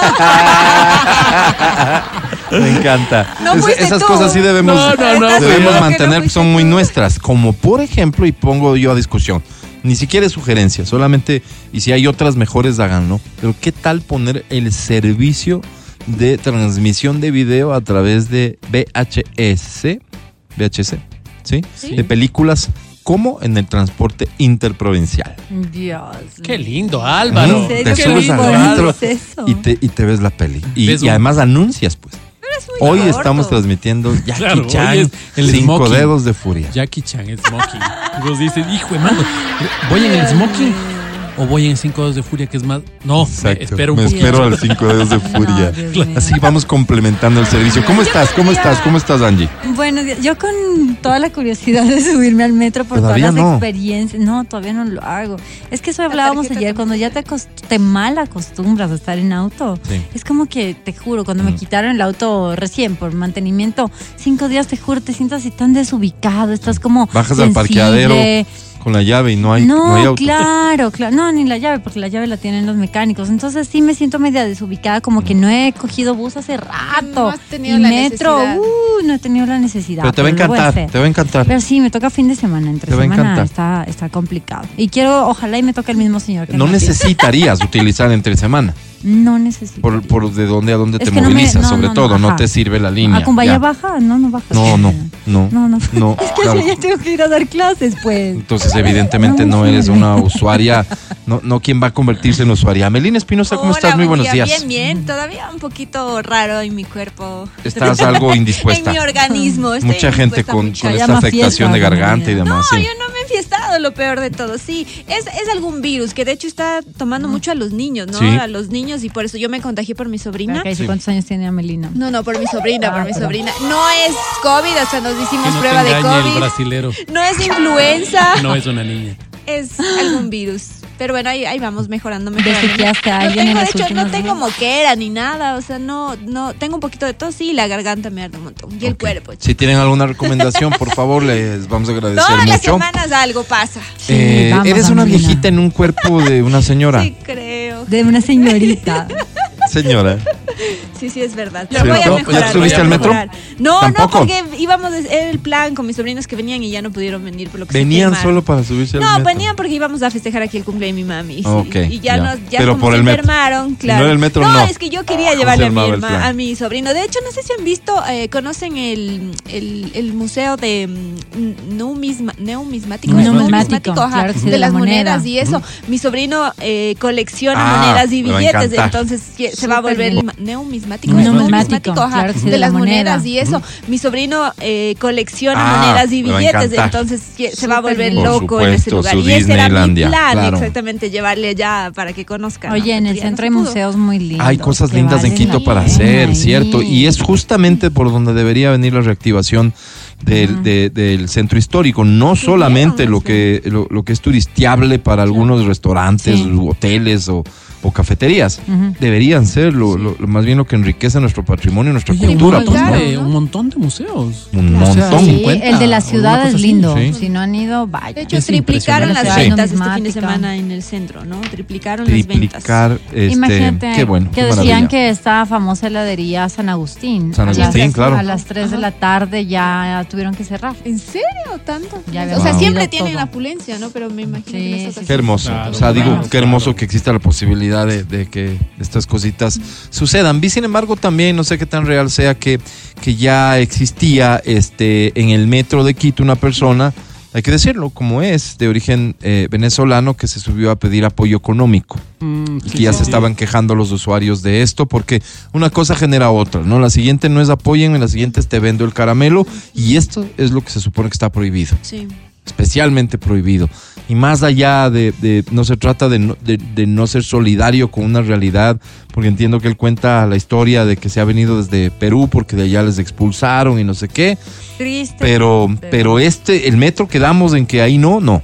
Me encanta. No Es- fuiste esas tú. cosas sí debemos, No, no, no, debemos mantener, son muy tú. nuestras. Como por ejemplo, y pongo yo a discusión, ni siquiera es sugerencia, solamente, y si hay otras mejores, háganlo. Pero ¿qué tal poner el servicio de transmisión de video a través de VHS? VHS, ¿sí? Sí. De películas como en el transporte interprovincial. Dios. ¡Qué lindo, Álvaro! ¿En Te subes Qué al metro es y te, y te ves la peli. Y, además anuncias, pues. Muy Hoy corto. estamos transmitiendo Jackie Claro, Chan, es el cinco smoking. dedos de furia. Jackie Chan, smoking. Y vos dices, hijo de mano, ¿voy en el smoking o voy en cinco dedos de furia, que es más? No, me Exacto. espero un Me poquito. espero al cinco dedos de [LAUGHS] furia. No. Así vamos complementando el servicio. ¿Cómo estás? ¿Cómo estás? ¿Cómo estás, Angie? Bueno, yo con toda la curiosidad de subirme al metro por Todavía todas las no. experiencias. No, todavía no lo hago. Es que eso hablábamos ayer, cuando ya te, mal acostumbras a estar en auto. Sí. Es como que, te juro, cuando me Mm. quitaron el auto recién por mantenimiento, cinco días, te juro, te sientas así tan desubicado, estás como Bajas al sensible. parqueadero con la llave y no hay, no, No, hay auto. claro, claro. No, ni la llave, porque la llave la tienen los mecánicos. Entonces sí me siento media desubicada, como que no he cogido bus hace rato. No has tenido y la metro, necesidad. uh, no he tenido la necesidad. Pero te va a encantar, te va a encantar. Pero sí, me toca fin de semana, entre Te va a semana encantar. está, está complicado. Y quiero, ojalá y me toque el mismo señor que No necesitarías [LAUGHS] utilizar entre semana. No necesito. Por, por de dónde a dónde Es te que no me- movilizas, no, sobre no, no, todo. No te sirve la línea. ¿A Cumbaya ya. baja? No, no baja. No, no, no. No, no. no, [LAUGHS] Es que claro. ya tengo que ir a dar clases, pues. Entonces, evidentemente, no eres una [LAUGHS] usuaria, no, no quien va a convertirse en usuaria. Melina Espinosa, ¿cómo Hola, estás? Muy buen buenos día. días. Bien, bien. Todavía un poquito raro en mi cuerpo. Estás [LAUGHS] algo indispuesta. En mi organismo. estoy Mucha gente con, con esta afectación fiesta, de garganta y demás. No, sí. yo no me he enfiestado, lo peor de todo. Sí, es, es algún virus que de hecho está tomando mucho a los niños, ¿no? Sí. A los niños y por eso yo me contagié por mi sobrina. ¿Cuántos años tiene Amelina? No, no, por mi sobrina, por Ah, mi sobrina. No es COVID, o sea, nos hicimos no te prueba de el COVID. brasilero. No es influenza, No es una niña. es algún virus. Pero bueno, ahí, ahí vamos mejorando, mejorando. A No alguien tengo, en de hecho, no tengo días. moquera ni nada, o sea, no, no, tengo un poquito de tos y la garganta me arde un montón. Y el cuerpo. Si tienen alguna recomendación, por favor, les vamos a agradecer Todas las mucho. semanas algo pasa. Sí, Eh, vamos, eres una viejita en un cuerpo de una señora. Sí, creo. De una señorita. Señora. Sí, sí, es verdad. Sí, Pero voy a ¿no? mejorar. ¿Ya te subiste al metro? No, ¿Tampoco? no, porque íbamos, a- era el plan con mis sobrinos que venían y ya no pudieron venir por lo que Venían solo para subirse al No, metro. venían porque íbamos a festejar aquí el cumpleaños de mi mami. y ya, ya. nos, ya Pero como por se el metro. enfermaron, Si claro. no era el metro, no. es que yo quería ¿Cómo llevarle a mi, herma- a mi sobrino. De hecho, no sé si han visto, eh, conocen el, el, el museo de mm, numisma, neumismático, Numismático, ajá, claro que sí, de, de la las monedas moneda. y eso. Mi sobrino eh, colecciona Ah, monedas y billetes, entonces se va a volver bien. Neumismático, Numismático, ajá, claro que sí, de, de la las moneda. monedas y eso. Mi sobrino eh, colecciona Ah, monedas y billetes, entonces se va a volver bien. Loco en ese lugar. Y ese era mi plan, claro. exactamente, llevarle allá para que conozcan. Oye, ¿no? en el ya centro hay museos muy lindos. Hay cosas lindas en Quito para hacer. ¿cierto? Y es justamente por donde debería venir la reactivación del, de- del centro histórico. No solamente lo que, lo, lo que es turistiable para algunos restaurantes, Sí. u hoteles o, o cafeterías. Deberían ser lo, lo- lo- más bien lo que enriquece nuestro patrimonio y nuestra un, cultura. montón pues, ¿no? claro, de, ¿no? un montón de museos. Un montón. Sí, 50, el de la ciudad es así. lindo. Sí. Si no han ido, vaya. De hecho, Es triplicaron las ventas este fin de semana en el centro, ¿no? Triplicaron las ventas. Triplicar, este, Imagínate qué bueno, que qué decían que esta famosa heladería San Agustín. San a las- Agustín, claro. A las 3 de la tarde ya tuvieron que cerrar. ¿En serio? ¿Tanto? Ya o sea, Wow. siempre tienen la opulencia, ¿no? Pero me imagino que. Qué hermoso. O sea, digo, qué hermoso que exista la posibilidad de, de que estas cositas sucedan. Vi, sin embargo, también, no sé qué tan real sea, que, que ya existía este, en el metro de Quito una persona, hay que decirlo, como es, de origen eh, venezolano, que se subió a pedir apoyo económico. Mm, Y sí, que ya sí, se sí. estaban quejando los usuarios de esto, porque una cosa genera otra, ¿no? La siguiente no es apoyen, la siguiente es te vendo el caramelo, y esto es lo que se supone que está prohibido Sí. Especialmente prohibido. Y más allá de, de- no se trata de no, de- de no ser solidario con una realidad, porque entiendo que él cuenta la historia de que se ha venido desde Perú porque de allá les expulsaron y no sé qué, Triste. pero, pero este, el metro quedamos en que ahí no, no.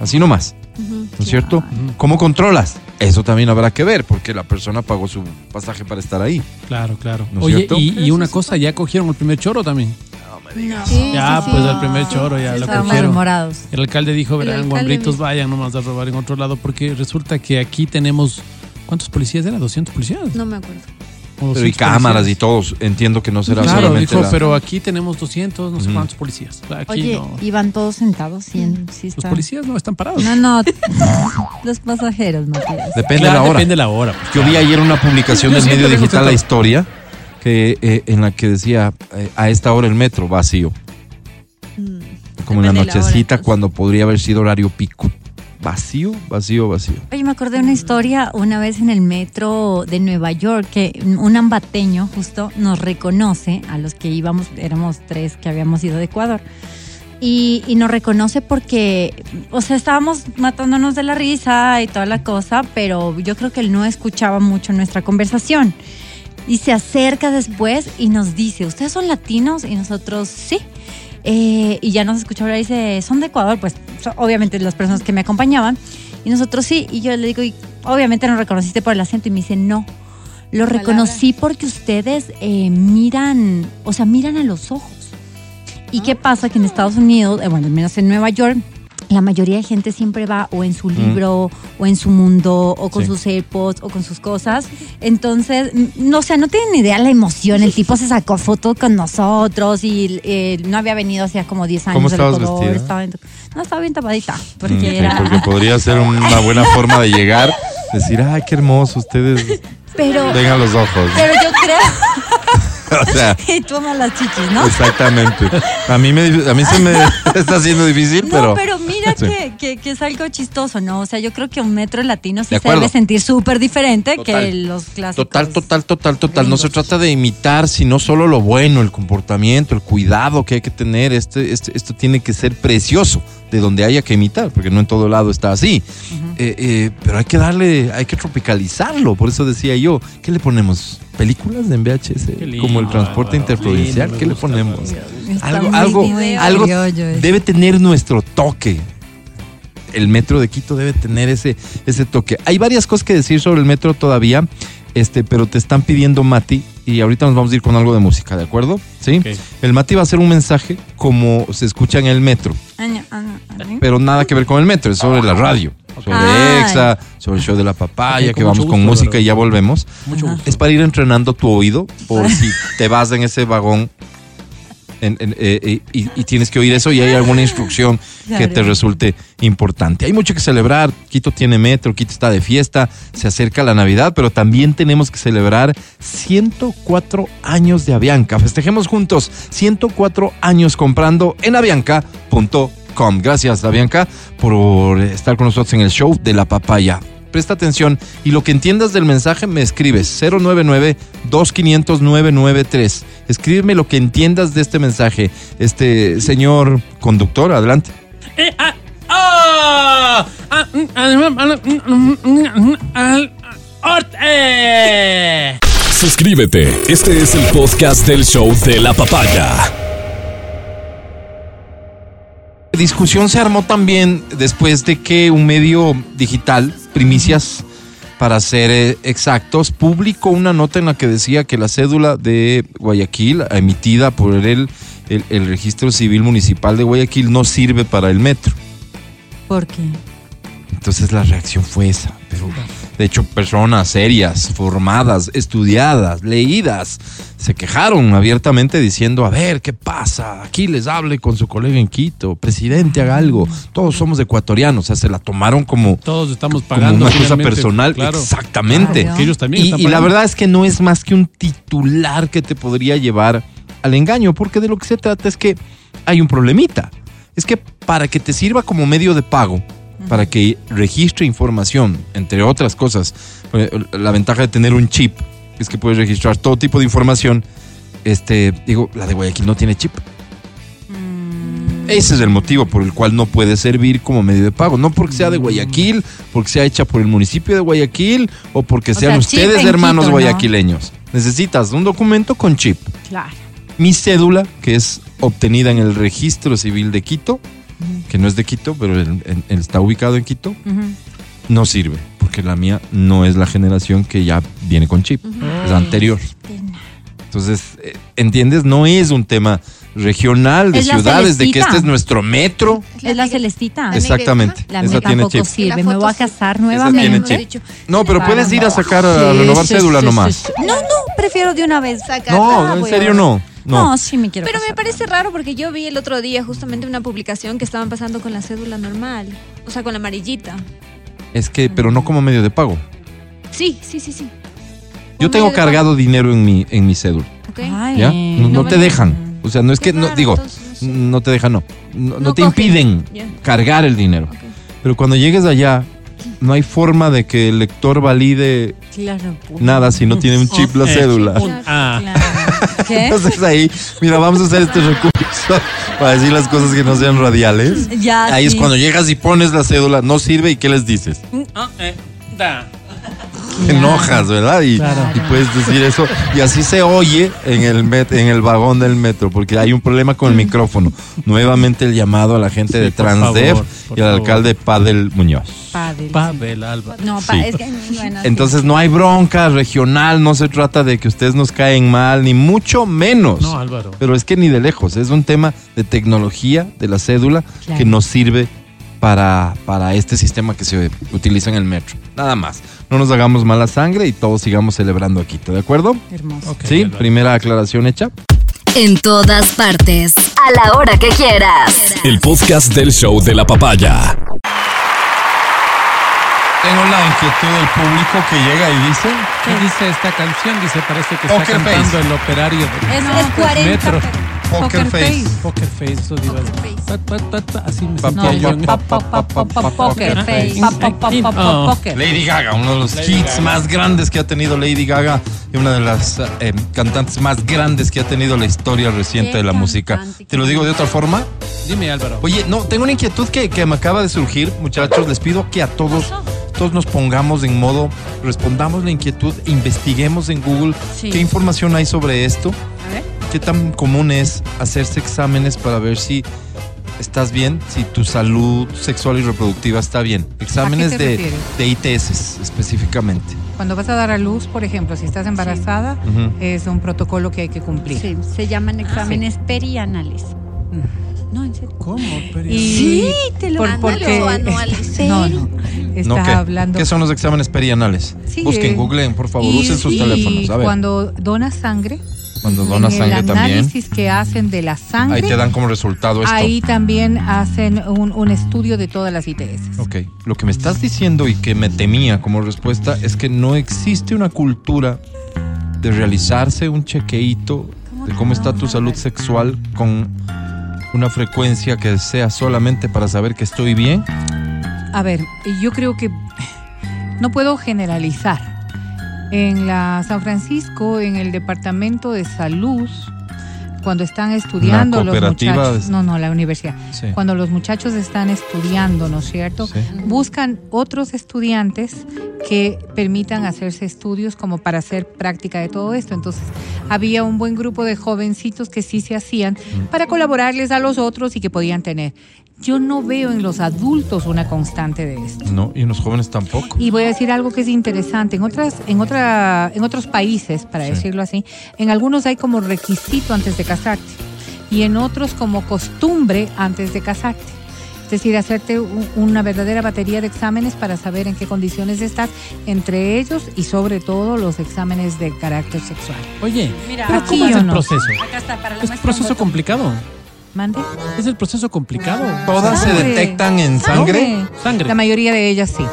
Así nomás, Ujú. ¿no es cierto? ¿Cómo controlas? Eso también habrá que ver, porque la persona pagó su pasaje para estar ahí. Claro, claro. ¿No es Oye, cierto? y, y una cosa, ya cogieron el primer choro también. Sí, Ya, sí, pues sí. el primer choro ya Sí, lo cogieron. El alcalde dijo, verán, guambritos, vayan nomás a robar en otro lado, porque resulta que aquí tenemos, ¿cuántos policías era? ¿200 policías? No me acuerdo. ¿O Pero y 200 cámaras y todos, entiendo que no será Claro, solamente dijo, la- pero aquí tenemos 200, no sé cuántos policías. Aquí Oye, no. iban todos sentados. Sí, sí Los policías no están parados. No, no. [LAUGHS] Los pasajeros, Matías. Depende Claro, de la hora. Depende de la hora. pues, Yo vi ayer una publicación del medio digital La. Historia que eh, en la que decía eh, a esta hora el metro vacío, Mm. como en la hora, nochecita entonces. cuando podría haber sido horario pico. Vacío, vacío, vacío. Oye, me acordé de una historia una vez en el metro de Nueva York que un ambateño justo nos reconoce a los que íbamos, éramos tres que habíamos ido de Ecuador. Y, y nos reconoce porque, o sea, estábamos matándonos de la risa y toda la cosa, pero yo creo que él no escuchaba mucho nuestra conversación. Y se acerca después y nos dice, ¿ustedes son latinos? Y nosotros, sí. Eh, y ya nos escuchó hablar y dice, ¿son de Ecuador? Pues obviamente las personas que me acompañaban. Y nosotros sí. Y yo le digo, y obviamente nos reconociste por el acento. Y me dice, no. Lo Palabra. reconocí porque ustedes eh, miran, o sea, miran a los ojos. ¿Y qué pasa? Que en Estados Unidos, eh, bueno, al menos en Nueva York, la mayoría de gente siempre va o en su libro, o en su mundo, o con Sí. sus AirPods, o con sus cosas. Entonces, no o sea, no tienen ni idea la emoción. El tipo se sacó foto con nosotros y eh, no había venido hacía como 10 años. ¿Cómo estabas Ecuador, vestida? estaba en- no, estaba bien tapadita. Porque Mm, sí, era... porque podría ser una buena forma de llegar, decir, ay, qué hermoso, ustedes Pero, vengan los ojos. pero yo creo... [LAUGHS] O sea, [LAUGHS] y tú las chichis, ¿no? exactamente. A mí, me, a mí se me [LAUGHS] está haciendo difícil, pero... No, pero mira Sí. que, que- que es algo chistoso, ¿no? O sea, yo creo que un metro latino sí De se acuerdo. debe sentir súper diferente Total. que los clásicos. Total, total, total, total. No se trata de imitar, sino solo lo bueno, el comportamiento, el cuidado que hay que tener. Este, este- esto tiene que ser precioso de donde haya que imitar, porque no en todo lado está así. Eh, eh, pero hay que darle, hay que tropicalizarlo. Por eso decía yo, ¿qué le ponemos? ¿Películas en VHS? Lindo, Como el transporte interprovincial. ¿Qué le ponemos? Algo, algo, algo debe tener nuestro toque. el metro de Quito debe tener ese, ese toque. Hay varias cosas que decir sobre el metro todavía, este, pero te están pidiendo Mati, y ahorita nos vamos a ir con algo de música, ¿de acuerdo? Sí. El Mati va a hacer un mensaje como se escucha en el metro, pero nada que ver con el metro, es sobre la radio, sobre Ay. EXA, sobre el show de la papaya, que vamos con música y ya volvemos. Mucho gusto. Es para ir entrenando tu oído por [LAUGHS] si te vas en ese vagón en- en- eh, eh, y, y tienes que oír eso y hay alguna instrucción que te resulte importante. Hay mucho que celebrar. Quito tiene metro, Quito está de fiesta, se acerca la Navidad, pero también tenemos que celebrar 104 años de Avianca. Festejemos juntos 104 años comprando en avianca.com. Gracias, Avianca, por estar con nosotros en el show de la papaya. Presta atención y lo que entiendas del mensaje me escribes 099-2500-993. Escríbeme lo que entiendas de este mensaje. Este señor conductor, adelante. Eh, ah, ah, ah, mm, ah, mm, mm, eh. Suscríbete. Este es el podcast del show de la papaya. La discusión se armó también después de que un medio digital, Primicias, para ser eh, exactos, publicó una nota en la que decía que la cédula de Guayaquil, emitida por el, el, el registro civil municipal de Guayaquil, no sirve para el metro. ¿Por qué? Entonces la reacción fue esa. Pero, de hecho, personas serias, formadas, estudiadas, leídas, se quejaron abiertamente diciendo, a ver, ¿qué pasa? Aquí les hable con su colega en Quito, presidente, haga algo. Todos somos ecuatorianos, o sea, se la tomaron como, Todos estamos como pagando. una cosa personal. Claro. Exactamente. Claro. Ellos también Y, están y la verdad es que no es más que un titular que te podría llevar al engaño, porque de lo que se trata es que hay un problemita. Es que para que te sirva como medio de pago, para que registre información, entre otras cosas, la ventaja de tener un chip es que puedes registrar todo tipo de información. Este, digo, la de Guayaquil no tiene chip. Ese es el motivo por el cual no puede servir como medio de pago. No porque sea de Guayaquil, porque sea hecha por el municipio de Guayaquil o porque O sean sea, ustedes hermanos Quito, ¿no? guayaquileños. Necesitas un documento con chip. Claro. Mi cédula, que es obtenida en el registro civil de Quito, que no es de Quito, pero en- en- está ubicado en Quito, no sirve, porque la mía no es la generación que ya viene con chip, es la anterior. Entonces, eh, ¿entiendes? No es un tema regional de Es ciudades, de que este es nuestro metro. Es la celestita. Exactamente. La Esa mía tiene chip. sirve. Me voy a casar tiene nuevamente. No, pero puedes ir a sacar a renovar sí, cédula sí, nomás. sí. No, no, prefiero de una vez. Sacar. No, Ah, en serio no. No, No. sí me quiero Pero me parece raro porque yo vi el otro día justamente una publicación que estaban pasando con la cédula normal. O sea, con la amarillita. Es que, pero no como medio de pago. Sí, sí, sí, sí. Yo tengo cargado dinero en mi, en mi cédula. pago, ¿ok? Ay, ¿Ya? No, no no te dejan. O sea, no es Qué que, no, digo, entonces, no sé. no te dejan, no. No, no No te cogen. impiden cargar el dinero. Pero cuando llegues allá, no hay forma de que el lector valide Claro. pues. nada si no tiene un chip la cédula. un- ah, Claro. [LAUGHS] ¿Qué? Entonces ahí, mira, vamos a hacer este recurso para decir las cosas que no sean radiales. Ya, Ahí es cuando llegas y pones la cédula, no sirve y ¿qué les dices? ah, eh, da. Te [LAUGHS] enojas, ¿verdad? Y, Claro. y puedes decir eso. Y así se oye en el, met- en el vagón del metro, porque hay un problema con el micrófono. Nuevamente el llamado a la gente Sí, de Transdev favor, y al favor. alcalde Padel Muñoz. Padel. Pavel Alba. No, pa- Sí. es que bueno, sí. Entonces no hay bronca regional, no se trata de que ustedes nos caen mal, ni mucho menos. No, Álvaro. Pero es que ni de lejos, es un tema de tecnología de la cédula Claro. que nos sirve para, para este sistema que se utiliza en el metro. Nada más. No nos hagamos mala sangre y todos sigamos celebrando aquí, ¿de acuerdo? hermoso. Sí, primera aclaración hecha. En todas partes. A la hora que quieras. El podcast del show de la papaya. Tengo la inquietud del público que llega y dice... ¿Qué dice esta canción? Dice, parece que está Poker cantando Face. el operario de Es, No, es pues, 40. Metro. Poker Face. Poker Face, eso digo. Así me sentía yo. Poker face. Oh. Lady Gaga, uno de los hits más grandes que ha tenido Lady Gaga y una de las eh, cantantes más grandes que ha tenido la historia reciente de la música. Te lo digo de otra forma. Dime, Álvaro. Oye, no, tengo una inquietud que, que me acaba de surgir, muchachos. Les pido que a todos, todos nos pongamos en modo, respondamos la inquietud, investiguemos en Google Sí. qué información hay sobre esto, A ver. Qué tan común es hacerse exámenes para ver si estás bien si tu salud sexual y reproductiva está bien. Exámenes de, ITS específicamente. Cuando vas a dar a luz, por ejemplo, si estás embarazada, es un protocolo que hay que cumplir. Sí, se llaman exámenes perianales. Mm. No, en serio. ¿Cómo? Y Sí, te lo por- mando. porque- o anuales. [LAUGHS] No, no. ¿No qué? hablando. ¿Qué son los exámenes perianales? Sí, Busquen, eh, googleen, por favor, y- usen sus teléfonos. A ver, cuando, Cuando donas sangre, donas en sangre el también, análisis que hacen de la sangre, ahí te dan como resultado esto. ahí también hacen un, un estudio de todas las ITS. Ok, lo que me estás diciendo y que me temía como respuesta es que no existe una cultura de realizarse un chequeito de cómo está tu salud sexual con una frecuencia que sea solamente para saber que estoy bien. A ver, yo creo que no puedo generalizar. En la San Francisco, en el departamento de salud, cuando están estudiando los muchachos, no, no, la universidad, Sí. cuando los muchachos están estudiando, ¿no es cierto? Sí. Buscan otros estudiantes que permitan hacerse estudios como para hacer práctica de todo esto. Entonces, había un buen grupo de jovencitos que sí se hacían para colaborarles a los otros y que podían tener. Yo no veo en los adultos una constante de esto. No, y en los jóvenes tampoco. Y voy a decir algo que es interesante. En otras, en otra, en otros países, para Sí. decirlo así, en algunos hay como requisito antes de casarte y en otros como costumbre antes de casarte. Es decir, hacerte un- una verdadera batería de exámenes para saber en qué condiciones estás, entre ellos y sobre todo los exámenes de carácter sexual. Oye, Mira, ¿pero cómo es el no. proceso? Acá está, para la Es un proceso complicado. ¿Mande? Es el proceso complicado. ¿Todas se Sangre. detectan en sangre? Sangre. La mayoría de ellas sí.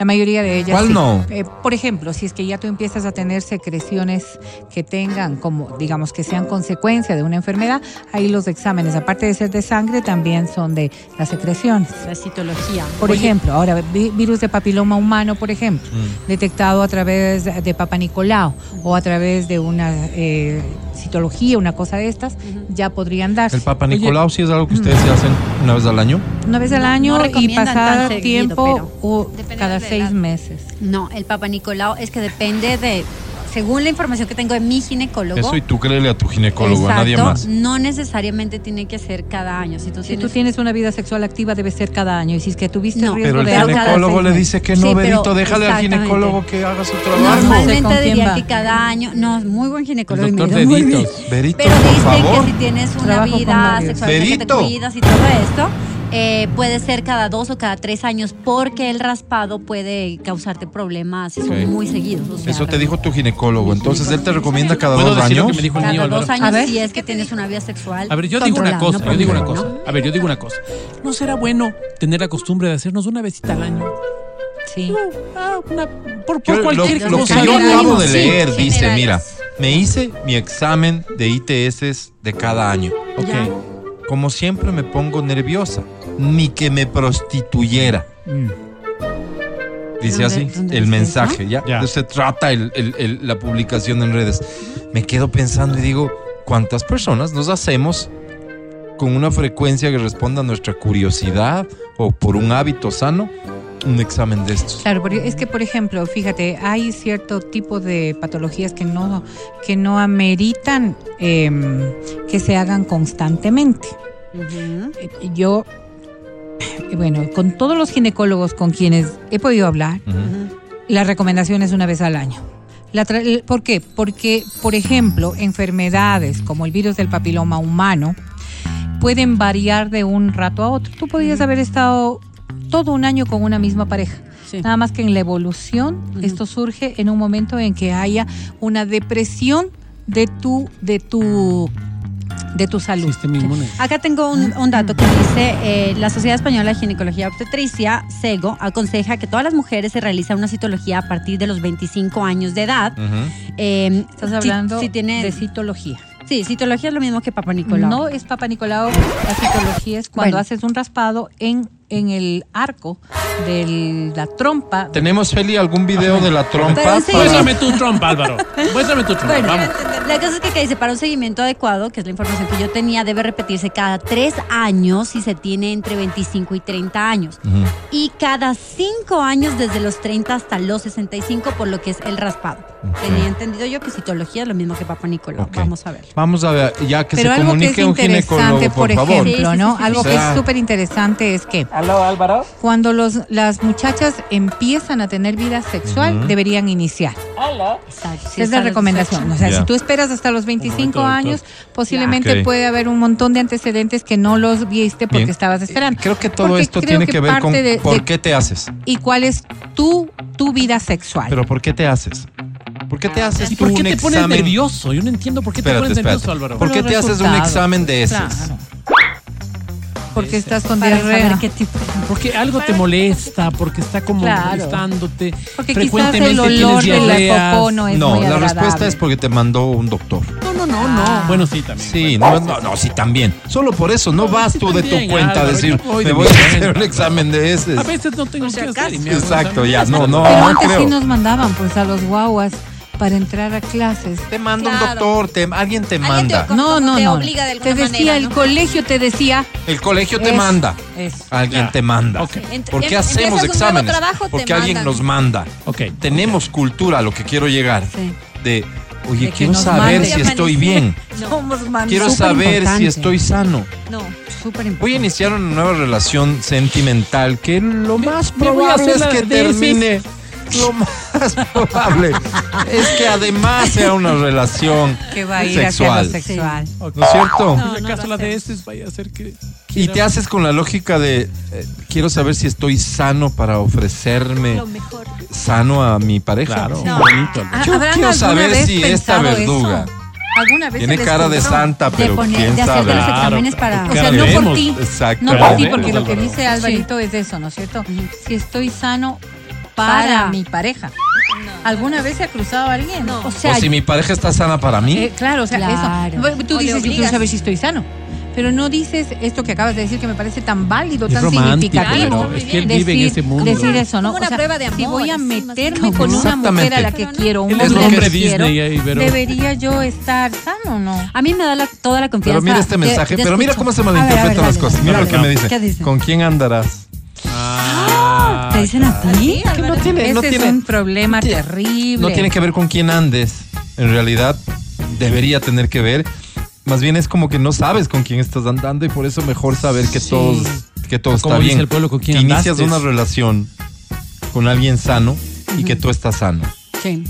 La mayoría de ellas ¿Cuál sí. no? Eh, por ejemplo, si es que ya tú empiezas a tener secreciones que tengan como, digamos, que sean consecuencia de una enfermedad, ahí los exámenes, aparte de ser de sangre, también son de las secreciones. La citología. Por Oye. ejemplo, ahora, vi- virus de papiloma humano, por ejemplo, Mm. detectado a través de Papa Nicolau o a través de una eh, citología, una cosa de estas, ya podrían darse. El Papa Oye. Nicolau sí es algo que ustedes se hacen una vez al año. Una vez al No- año no y pasar tan seguido, tiempo pero o cada seis edad. meses. No, el Papa Nicolau es que depende de, según la información que tengo de mi ginecólogo. Eso y tú créele a tu ginecólogo, a nadie exacto, más. No necesariamente tiene que ser cada año. Si tú Si tienes tú tienes una vida sexual activa debe ser cada año y si es que tuviste No. riesgo Pero el de ginecólogo le dice que Sí, no, Berito, déjale al ginecólogo que haga su trabajo. No sé Normalmente dirían va. que cada año, no, muy buen ginecólogo El y me doctor. Deditos. Berito, Pero por dicen favor. que si tienes una Trabajo vida sexual que te cuidas y todo esto, eh, puede ser cada dos o cada tres años porque el raspado puede causarte problemas si son muy seguidos. o sea, Eso te dijo tu ginecólogo. Entonces él te recomienda cada ¿Puedo dos decir lo años. que me dijo el niño cada Álvaro? dos A años ver. si es que tienes una vida sexual. A ver, yo digo una cosa, no yo digo una cosa. A ver, yo digo una cosa. ¿No será bueno tener la costumbre de hacernos una visita al año? Sí. Ah, una- por, por Yo- lo, cualquier lo cosa. que yo acabo de sí, leer dice, generales. mira, me hice mi examen de ITS de cada año. Ok. Ya. Como siempre me pongo nerviosa, ni que me prostituyera. Mm. Dice ¿Dónde- así el mensaje, ¿ya? Se trata el- el- el- la publicación en redes. Me quedo pensando y digo, ¿cuántas personas nos hacemos con una frecuencia que responda a nuestra curiosidad o por un hábito sano un examen de estos? Claro, porque es que por ejemplo, fíjate, hay cierto tipo de patologías que no, que no ameritan em, que se hagan constantemente. Yo, bueno, con todos los ginecólogos con quienes he podido hablar, la recomendación es una vez al año. La ¿Por qué? Porque, por ejemplo, enfermedades como el virus del papiloma humano pueden variar de un rato a otro. Tú podrías haber estado todo un año con una misma pareja. Sí. Nada más que en la evolución, esto surge en un momento en que haya una depresión de tu, de tu, de tu salud. Sistema inmune. Acá tengo un, un dato que dice, eh, la Sociedad Española de Ginecología Obstetricia, SEGO, aconseja que todas las mujeres se realicen una citología a partir de los 25 años de edad. Eh, Estás si- hablando si tiene, de citología. Sí, citología es lo mismo que Papa Nicolau. No es Papa Nicolau, la citología es cuando Bueno. haces un raspado en en el arco de la trompa. ¿Tenemos, Feli, algún video de la trompa? Sí. Muéstrame tu trompa, Álvaro. Muéstrame tu trompa. Bueno, Vamos. la cosa es que, que dice, para un seguimiento adecuado, que es la información que yo tenía, debe repetirse cada tres años si se tiene entre 25 y 30 años. Y cada cinco años desde los 30 hasta los 65, por lo que es el raspado. Tenía entendido yo que citología es lo mismo que Papa Nicolau. Ok. Vamos a ver. Vamos a ver, ya que Pero se algo que es comunique un ginecólogo, por, ejemplo, Sí, sí, ¿no? sí, sí. Algo O que es súper interesante es que Aló, Álvaro. cuando los, las muchachas empiezan a tener vida sexual, deberían iniciar. Hola. Exacto. Esa es la recomendación. O sea, si tú esperas hasta los 25 momento, años, posiblemente Ok. puede haber un montón de antecedentes que no los viste porque Bien. estabas esperando. Creo que todo Porque esto tiene que, ver con parte de- por de- qué te haces. y cuál es tu, tu vida sexual. Pero ¿por qué te haces? ¿Por qué te haces ¿Y tú por qué un te pones examen? nervioso? Yo no entiendo por qué te Espérate, pones espérate. nervioso, Álvaro. ¿Por qué te haces un examen de esos? Claro. Porque estás con Para diarrea. saber qué tipo. Porque algo te molesta, porque está como Claro. molestándote. Porque quizás Frecuentemente el olor tienes de la popó no es No, muy la respuesta es porque te mandó un doctor. No, no, no, no. Bueno, sí, también. Sí, no, no, no, sí, también. Solo por eso, no vas sí, tú de tu cuenta a decir, voy me voy a hacer un examen de ese. A veces no tengo Por que hacer. Exacto, ya, no, no, Pero antes sí nos mandaban pues a los guaguas para entrar a clases. Te manda un doctor, te, alguien te Alguien manda. te- No, no, te no. obliga de te decía, manera, el ¿no? colegio te decía. El colegio te manda. Alguien Ya. te manda. Ok. Ent- ¿Por qué em- hacemos exámenes? trabajo, Porque alguien mandan. nos manda. Ok. Tenemos cultura, a lo que quiero llegar. Sí. De, oye, De quiero saber si estoy bien. [LAUGHS] Somos man- Quiero saber si estoy sano. No. Súper Voy a iniciar una nueva relación sentimental que lo más probable es que termine. Lo más [LAUGHS] probable es que además sea una relación que va a ir hacia sexual. sexual. ¿No es cierto? No, En no la de este vaya a ser que. Y te haces con la lógica de eh, quiero saber si estoy sano para ofrecerme Lo mejor. sano a mi pareja. Claro, No. bonito. Yo ¿habrán quiero saber si esta verduga eso? ¿Alguna vez tiene cara de santa, De, pero poner, quién de sabe. los Claro, para. O sea, no por ti. No por ti, porque lo que dice Alvarito es eso, ¿no es cierto? Si estoy sano para, Para. mi pareja. ¿Alguna vez se ha cruzado a alguien? No. O sea, o si mi pareja está sana para mí. Eh, claro, o sea, Claro. eso. Tú O dices, yo quiero saber si estoy sano. Pero no dices esto que acabas de decir que me parece tan válido, Es tan significativo. pero es que él vive en ese mundo. Decir eso, ¿no? Como una prueba de Si amor, voy a meterme con una mujer a la que quiero, un hombre que quiero, Disney ahí, pero- debería yo estar sano, ¿no? a mí me da la- toda la confianza. Pero mira este mensaje, de pero mira cómo se malinterpretan las cosas. dale, Mira lo que me dice. ¿Qué dice? ¿Con quién andarás? ¿Te dicen a ti? Sí, Álvaro. tiene- no Ese tiene- es un problema terrible. No tiene que ver con quién andes. En realidad, debería tener que ver. Más bien es como que no sabes con quién estás andando y por eso mejor saber que Sí. todos que todo está dice bien. el pueblo, ¿con quién que inicias andaste? una relación con alguien sano y que tú estás sano. Sí.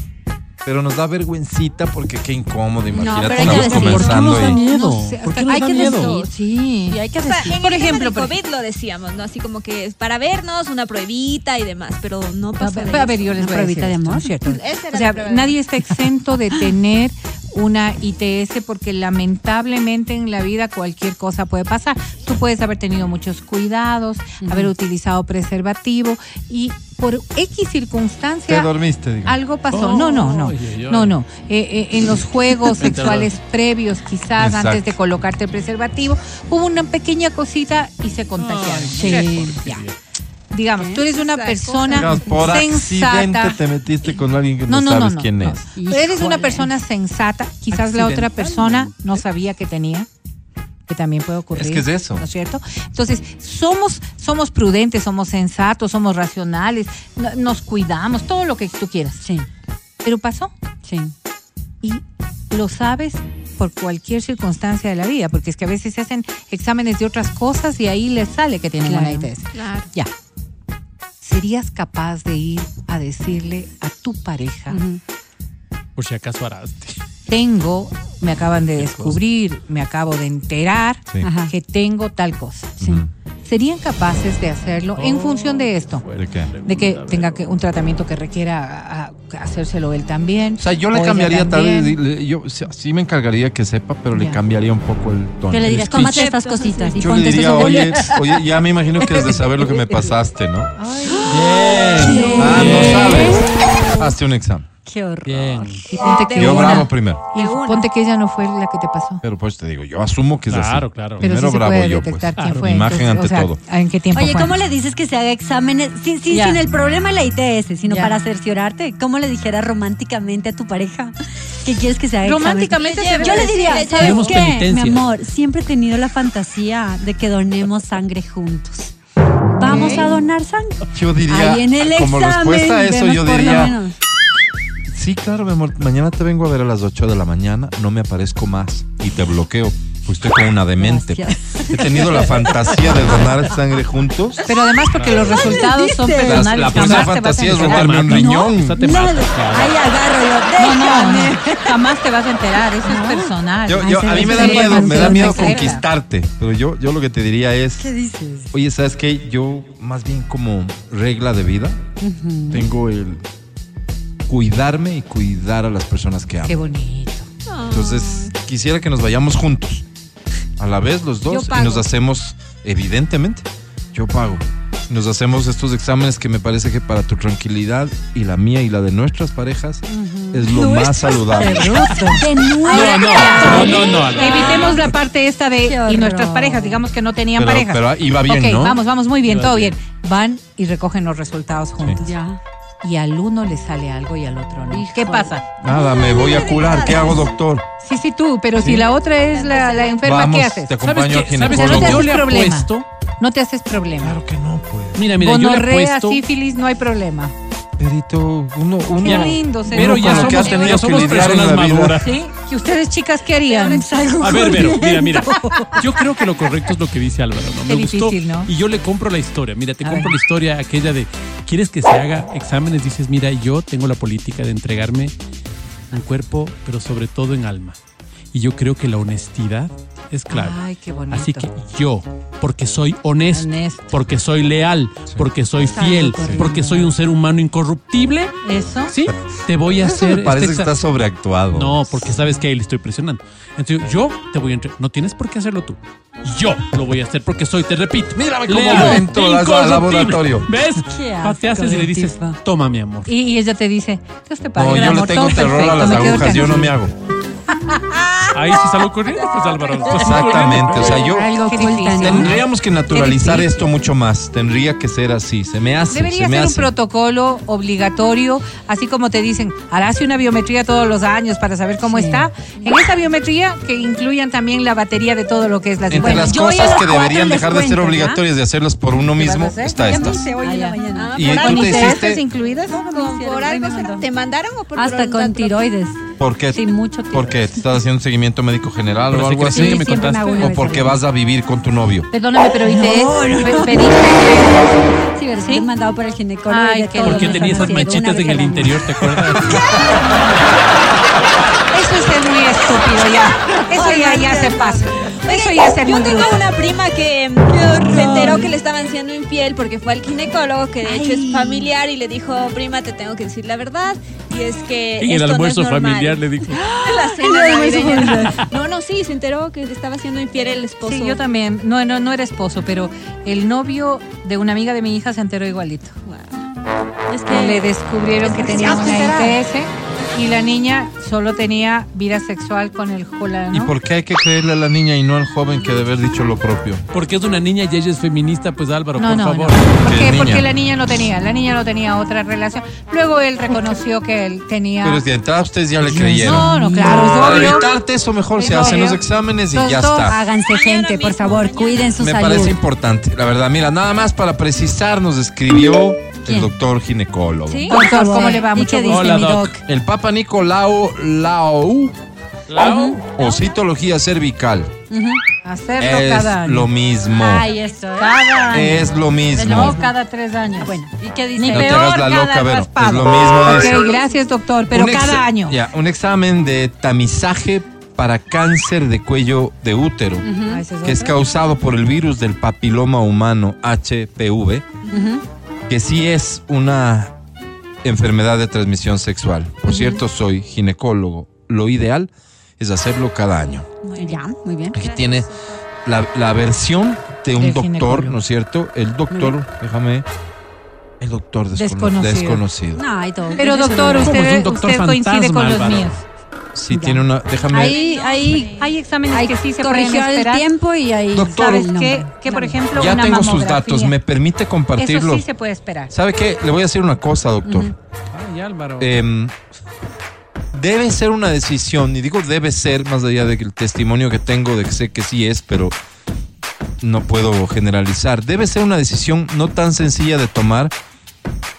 Pero nos da vergüencita porque qué incómodo, imagínate, pero hay estamos que decirlo. comenzando ¿Por qué nos da y- miedo? No sé, ¿Por qué hasta- nos hay da que miedo? decir, sí, hay que O sea, decir. en Por el ejemplo, del COVID lo decíamos, ¿no? Así como que es para vernos, una pruebita y demás, pero no A pasa ver, de a ver, yo les Una voy a decir pruebita de amor. ¿no es cierto? O sea, nadie está exento de tener [LAUGHS] una ITS porque lamentablemente en la vida cualquier cosa puede pasar. Tú puedes haber tenido muchos cuidados, haber utilizado preservativo y por X te circunstancia dormiste, digo. algo pasó. Oh, no, no, no. No, no. Eh, eh, en los juegos [LAUGHS] sexuales previos, quizás Exacto. antes de colocarte el preservativo, hubo una pequeña cosita y se contagiaron. Sí, ya. Digamos, tú eres una persona Digamos, por accidente sensata. te metiste con alguien que No, no, no, no, sabes no, quién no. es. Eres una persona sensata. Quizás la otra persona no sabía que tenía. Que también puede ocurrir. Es que es eso. ¿No es cierto? Entonces, somos, somos prudentes, somos sensatos, somos racionales, no- nos cuidamos, todo lo que tú quieras. Sí, Pero pasó. sí. y lo sabes por cualquier circunstancia de la vida, porque es que a veces se hacen exámenes de otras cosas y ahí les sale que tienen Claro. una ITS. Claro. Ya. ¿Serías capaz de ir a decirle a tu pareja. Por si acaso araste. tengo, me acaban de descubrir, me acabo de enterar Sí. Que tengo tal cosa? Sí. ¿Serían capaces de hacerlo en función de esto? ¿De qué? De que tenga que un tratamiento que requiera hacérselo él también. O sea, yo le cambiaría tal vez, yo sí me encargaría que sepa, pero le cambiaría un poco el tono. Que le speech. cómate estas cositas y Yo le diría, oye, oye, ya me imagino que has de saber lo que me [LAUGHS] pasaste, ¿no? Ay, Bien. Ah, no sabes. Tomaste un examen. Qué horror. Bien. Y ponte que Yo una- bravo primero. y ponte que ella no fue la que te pasó. Pero pues te digo, yo asumo que es así. Claro, claro. Pero Primero sí se bravo puede yo, pues. quién Claro. fue. Imagen entonces, ante o sea, todo. ¿En qué tiempo Oye, fue? ¿cómo le dices que se haga exámenes sin, sin, el problema de la ITS, sino Ya. para cerciorarte? ¿Cómo le dijeras románticamente a tu pareja que quieres que se haga Románticamente Yo le diría, ¿sabes qué? penitencia. Mi amor, siempre he tenido la fantasía de que donemos sangre juntos. Vamos a donar sangre. Yo diría, Ahí en el como examen, respuesta a eso, yo diría, sí, claro, mi amor, mañana te vengo a ver a las 8 de la mañana, no me aparezco más y te bloqueo. Pues estoy como una demente. Gracias. He tenido la fantasía de donar sangre juntos. Pero además porque los resultados son personales. La- la primera fantasía es robarme un riñón. Mata, claro. Ahí agarro yo, No, no, déjame. no, jamás te vas a enterar, eso es personal. Yo, yo- a mí me da miedo, me da miedo conquistarte. Pero yo, yo lo que te diría es, ¿Qué dices? oye, ¿sabes qué? Yo más bien como regla de vida tengo el cuidarme y cuidar a las personas que amo. Qué bonito. Entonces, quisiera que nos vayamos juntos. A la vez los dos y nos hacemos, evidentemente, yo pago. Nos hacemos estos exámenes que me parece que para tu tranquilidad y la mía y la de nuestras parejas es lo más saludable. [LAUGHS] De No, nuevo. no, no, no. Evitemos la parte esta de y nuestras parejas, digamos que no tenían Pero, parejas. pero iba bien, ok, ¿no? vamos, vamos, muy bien, Iba todo bien. bien. Van y recogen los resultados juntos. Ya. Y al uno le sale algo y al otro no. ¿Qué pasa? Nada, me voy a [LAUGHS] curar. ¿Qué hago, doctor? Sí, sí, tú, pero si la otra es la, la enferma, Vamos, ¿qué haces? te ¿Sabes acompaño qué? ¿Sabes qué? ginecólogo. te Yo haces le problema. apuesto. No te haces problema. Claro que no, pues. Mira, mira, yo le apuesto. sífilis, no hay problema. Perito, uno, uno. Qué lindo, se Pero ve. ya que somos, tenido ya que somos personas maduras. ¿Sí? ¿Y ustedes, chicas, qué harían? A ver, Vero, mira, mira. [LAUGHS] Yo creo que lo correcto es lo que dice Álvaro, ¿no? Qué Me gustó. difícil, ¿no? Y yo le compro la historia. Mira, te A compro ver. la historia aquella de, ¿quieres que se haga exámenes? Dices, mira, yo tengo la política de entregarme en cuerpo, pero sobre todo en alma. Y yo creo que la honestidad es clave. Ay, qué bonito. Así que yo, porque soy honesto, Honesto. porque soy leal, porque soy fiel, porque soy un ser humano incorruptible, Eso. ¿sí? Te voy a Eso hacer... me [LAUGHS] parece este que está sobreactuado. no, porque sabes que ahí le estoy presionando. Entonces, yo te voy a entregar. No tienes por qué hacerlo tú. Yo lo voy a hacer porque soy, te repito. Mírame cómo leal, entro al incorruptible. laboratorio. ¿Ves? Qué Te haces y le asco, dices, tipo. toma mi amor. Y, y ella te dice, Dios te pague, No, yo le amor, tengo todo terror a las me agujas, yo no me hago. [LAUGHS] Ahí sí salgo corriendo, pues Álvaro. Exactamente, o sea, yo tendríamos que naturalizar esto mucho más. Tendría que ser así. Se me hace, Debería se me ser un protocolo obligatorio, así como te dicen, harás una biometría todos los años para saber cómo está. En esa biometría que incluyan también la batería de todo lo que es la Entre Bueno, las cosas que deberían dejar de ser obligatorias de hacerlas por uno ¿Qué vas a mismo, está esta. Ah. Y ¿Por tú te hiciste- incluidas? Por algo te mandaron o por Hasta con tiroides. ¿Por qué? Sin mucho tiempo. ¿Por qué? ¿Te ¿Estás haciendo un seguimiento médico general Pero o sí algo que sí, así? que me contaste. ¿O porque vas a vivir con tu novio? Perdóname, pero ITS, pe- pediste Sí, pero ¿Sí? sí. mandado por el ginecólogo. Ay, todo ¿Por qué tenía esas manchitas en el interior? ¿Te acuerdas? [LAUGHS] Eso es ser muy estúpido ya. Eso ya, ya se pasa. Eso ya es ser Yo muy tengo bruto. una prima que mm, se enteró que le estaban siendo infiel porque fue al ginecólogo, que de hecho es familiar, y le dijo, prima, te tengo que decir la verdad. Y es que. En el no es almuerzo normal". familiar le dijo. [LAUGHS] La. No, no, sí, se enteró que le estaba siendo infiel el esposo. Sí, yo también. No, no, no era esposo, pero el novio de una amiga de mi hija se enteró igualito. Es Le que. descubrieron que tenía una ITS y la niña solo tenía vida sexual con el fulano. ¿Y por qué hay que creerle a la niña y no al joven que debe haber dicho lo propio? Porque es una niña y ella es feminista, pues Álvaro, No, por no, no. favor. ¿Por ¿Qué? Porque la niña no tenía, la niña no tenía otra relación. Luego él reconoció que él tenía. Pero de entrada ustedes ya le creyeron. no, no, claro, Para evitarte eso mejor Es se hacen los exámenes y ya está. Háganse gente, por favor, cuiden su Me salud. parece importante, la verdad. Mira, nada más para precisar, nos escribió el doctor ginecólogo. Sí. Doctor. ¿cómo le va? ¿Y Mucho gusto. Hola, mi doc. doc? El Papa Nicolau Lao Lau, o citología cervical Hacerlo es cada año. lo mismo. Ay, esto. ¿eh? Cada año. Es lo mismo. No, cada tres años. Bueno, ¿y qué dice? Ni No te peor hagas la cada loca, raspado. Es lo mismo Ok, eso. gracias, doctor, pero Un cada año. Ya, un examen de tamizaje para cáncer de cuello de útero, Ah, que es causado por el virus del papiloma humano HPV, que sí es una enfermedad de transmisión sexual. Por cierto, soy ginecólogo. Lo ideal es hacerlo cada año. Ya, muy bien. Aquí tiene la, la versión de un doctor, ginecólogo. ¿no es cierto? El doctor, déjame, El doctor descono- Desconocido. desconocido. Ay, todo. Pero doctor, usted, doctor usted coincide con los míos. Sí, tiene una. Déjame. Ahí, ahí, Hay exámenes ahí que sí se pueden corrigió el esperar. tiempo y ahí. Doctor, ¿Sabes qué? Que, por ejemplo, ya una tengo sus datos. ¿Me permite Eso compartirlos? sí se puede esperar. ¿Sabe qué? Le voy a decir una cosa, doctor. Ay, Álvaro. Em, debe ser una decisión, y digo debe ser, más allá del testimonio que tengo de que sé que sí es, pero no puedo generalizar. Debe ser una decisión no tan sencilla de tomar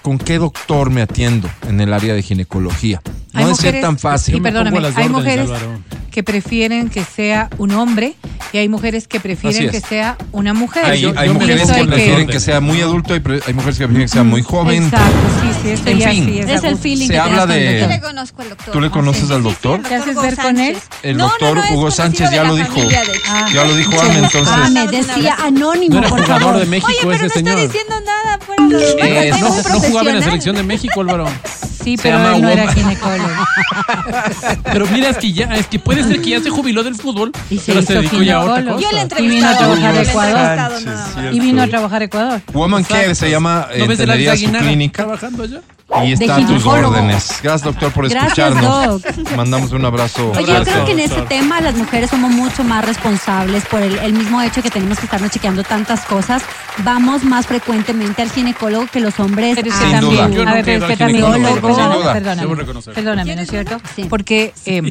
con qué doctor me atiendo en el área de ginecología. No debe ser tan y fácil. me perdóname, hay órdenes, mujeres Álvaro. que prefieren que sea un hombre y hay mujeres que prefieren que es. sea una mujer. Hay, yo- hay yo mujeres Eso que prefieren que sea muy adulto, pre- hay mujeres que prefieren que sea muy joven. Exacto, sí, sí, esto En ya fin. sí es, Es el feeling Se que habla de- Yo doctor. le conozco al doctor. ¿Tú le conoces Sí, al sí, sí, doctor? al ¿Te haces ver con él? El No, no, doctor no, es Hugo Sánchez de ya lo dijo. Ah. Ya lo dijo Ana, entonces. Ah, me Una decía anónimo, no era por jugador favor. de México Oye, pero no está diciendo nada Eh, no- es no, no jugaba en la selección de México, Álvaro. [LAUGHS] Sí, Se pero llama él no era ginecólogo. [LAUGHS] Pero mira, es que ya, es que puede ser que ya se jubiló del fútbol, Y se pero se hizo dedicó ya a otra ginecólogo. cosa. Yo le Y vino a entrevistado. trabajar a Ecuador. más. Y vino a trabajar a Ecuador. Woman Care se llama, eh, ¿No ves el tendría su Aguinaga clínica trabajando allá? Y está a tus órdenes. Gracias, doctor, por Gracias, escucharnos. doc. Mandamos un abrazo. Oye, yo creo que en ese tema las mujeres somos mucho más responsables por el, el mismo hecho que tenemos que estarnos chequeando tantas cosas. Vamos más frecuentemente al ginecólogo que los hombres. Pero es a- que también, a ver, también, ginecólogo, sin perdóname, perdóname, Debo reconocer. perdóname, ¿no es cierto? Sí. Porque eh,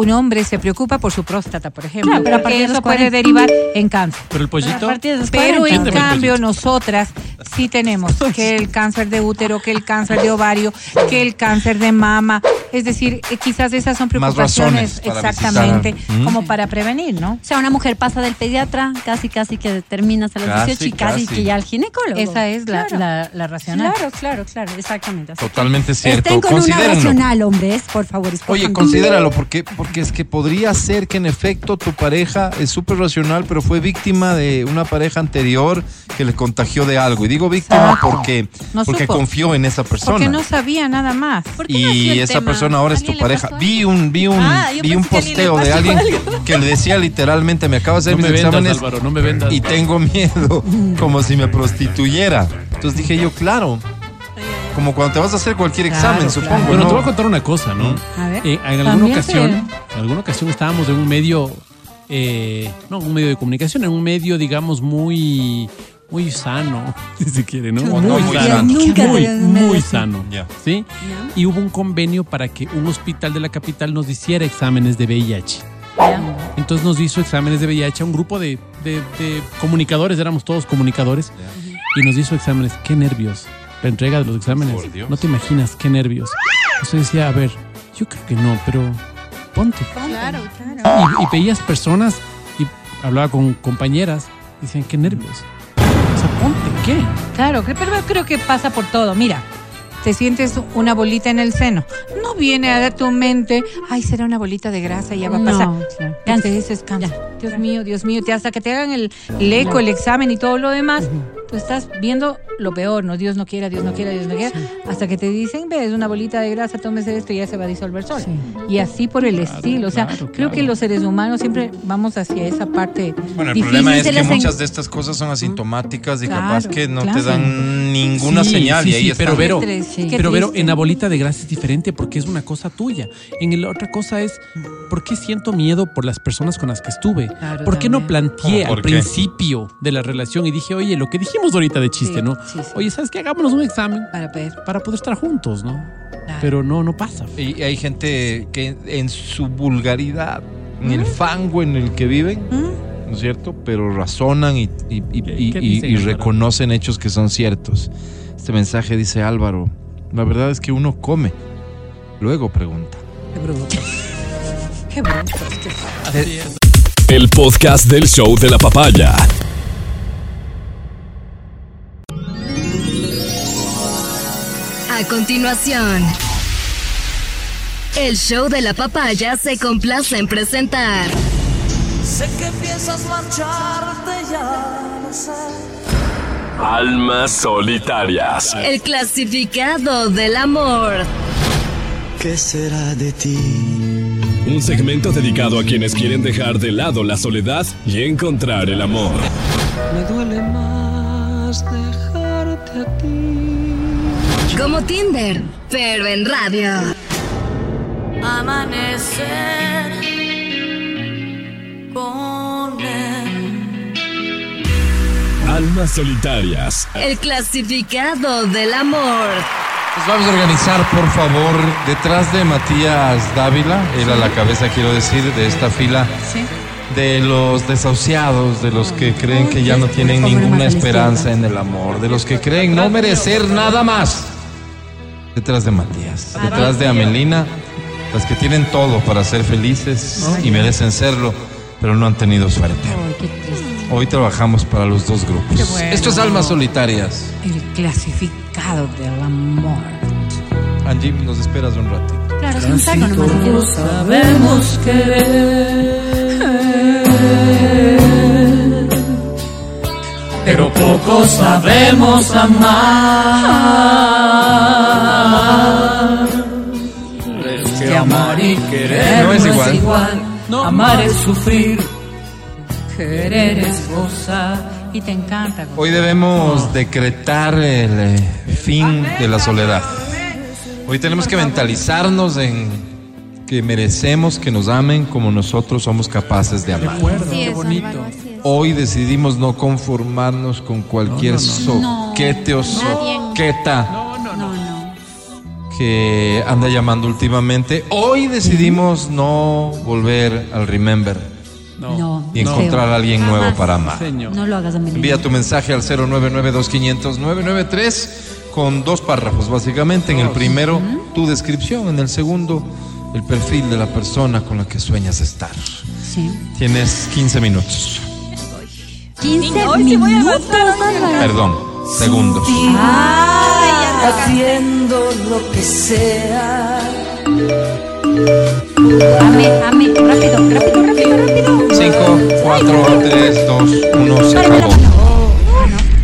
un hombre se preocupa por su próstata, por ejemplo, Claro, pero a porque partir de eso puede 40. derivar en cáncer. Pero el a pollito. partir de los Pero 40. en cambio nosotras sí tenemos [LAUGHS] que el cáncer de útero, que el cáncer de ovario, que el cáncer de mama. Es decir, eh, quizás esas son preocupaciones exactamente visitar. Mm. como para prevenir, ¿no? O sea, una mujer pasa del pediatra, casi casi que termina hasta los Casi, 18 y casi, casi. que ya al ginecólogo. Esa es la, Claro. la, la racional. Claro, claro, claro, exactamente. Así que Totalmente cierto. Estén con una racional, hombres, por favor. Oye, considéralo, porque, porque es que podría ser que en efecto tu pareja es súper racional, pero fue víctima de una pareja anterior que le contagió de algo. Y digo víctima Exacto. porque, No porque supo. confió en esa persona. Porque no sabía nada más. ¿Por qué nació y esa tema? persona ahora es tu ¿Alguien le pareja. Vi un, vi un, Ah, vi un posteo de alguien [LAUGHS] que le decía literalmente, me acabo de hacer No me mis vendas, exámenes Álvaro, no me vendas. y tengo miedo, [LAUGHS] como si me prostituyera. Entonces dije yo, claro, como cuando te vas a hacer cualquier Claro, examen, claro. supongo. Bueno, ¿no? te voy a contar una cosa, ¿no? A ver. Eh, en alguna ocasión, se- en alguna ocasión estábamos en un medio, eh, no, un medio de comunicación, en un medio, digamos, muy, muy sano, [LAUGHS] si se quiere, ¿no? O no muy sano. nunca muy, muy sano, Ya. ¿sí? Y hubo un convenio para que un hospital de la capital nos hiciera exámenes de VIH. Entonces nos hizo exámenes de VIH a un grupo de, de- de comunicadores, éramos todos comunicadores, y nos hizo exámenes. Qué nervios. La entrega de los exámenes. Por Dios. No te imaginas qué nervios. Entonces decía, a ver, yo creo que no, pero ponte. Claro, claro. Y, y veías personas y hablaba con compañeras, y decían, qué nervios. O sea, ponte, ¿qué? Claro, pero creo que pasa por todo. Mira, te sientes una bolita en el seno. No viene a tu mente, ay, será una bolita de grasa y ya va a No, pasar. claro. Ya te dices cáncer. Dios mío, Dios mío, te- hasta que te hagan el, el eco, el examen y todo lo demás, tú estás viendo lo peor, no Dios no quiera, Dios no quiera, Dios no quiera, hasta que te dicen, ves, una bolita de grasa, tómese esto y ya se va a disolver sola. Y así por el estilo, o sea, claro, creo claro. que los seres humanos siempre vamos hacia esa parte Bueno, el difícil. problema es que en- muchas de estas cosas son asintomáticas y Claro, capaz que no te dan ninguna Sí, señal sí, y ahí sí, está. pero Vero, pero Vero, en la bolita de grasa es diferente porque es una cosa tuya. En la otra cosa es, ¿por qué siento miedo por las personas con las que estuve? Claro, ¿Por qué no planteé ¿Cómo por al qué? principio de la relación y dije, oye, lo que dijimos ahorita de chiste, Sí, ¿no? sí, sí. Oye, ¿sabes qué? Hagámonos un examen para ver. para poder estar juntos, ¿no? Claro. Pero no, no pasa. Y hay gente que en su vulgaridad, en el fango en el que viven, ¿no es cierto? Pero razonan y, y- y- ¿Qué- y- qué y- reconocen hechos que son ciertos. Este mensaje dice Álvaro, la verdad es que uno come, luego pregunta. Qué bruto. Qué bruto. Así es. El podcast del show de la papaya. A continuación, el show de la papaya se complace en presentar Sé que piensas marcharte, ya sé. Almas solitarias. el clasificado del amor. ¿Qué será de ti? Un segmento dedicado a quienes quieren dejar de lado la soledad y encontrar el amor. Me duele más ti. Como Tinder, pero en radio. Amanecer con él. Almas solitarias. El clasificado del amor. Pues vamos a organizar, por favor, detrás de Matías Dávila, él a la cabeza, quiero decir, de esta fila de los desahuciados, de los que creen que ya no tienen ninguna esperanza en el amor, de los que creen no merecer nada más. Detrás de Matías, detrás de Amelina, las que tienen todo para ser felices y merecen serlo, pero no han tenido suerte. Ay, qué triste. Hoy trabajamos para los dos grupos. Bueno. Esto es Almas Solitarias. El clasificado del amor. Angie, nos esperas un ratito. Claro, es un saco nomás. si quieres. Sabemos querer, pero poco sabemos amar. Es que amar y querer No es igual. Amar es sufrir, querer es gozar. Y te encanta. Hoy debemos decretar el eh, fin de la soledad. Hoy tenemos que mentalizarnos en que merecemos que nos amen como nosotros somos capaces de amar. Sí, qué bonito. Hoy decidimos no conformarnos con cualquier soquete o soqueta. Que anda llamando últimamente. Hoy decidimos no volver al Remember No. y encontrar a alguien nuevo para amar. Señor. No lo hagas a Envía tu mensaje al 0992500993 con dos párrafos, básicamente. En el primero, tu descripción. En el segundo, el perfil de la persona con la que sueñas estar. Sí. Tienes 15 minutos. 15 Hoy sí voy a minutos. Perdón, segundos. Haciendo lo que sea. Ame, ame, rápido, rápido, rápido, rápido. 5, 4, 3, 2, 1, se acabó.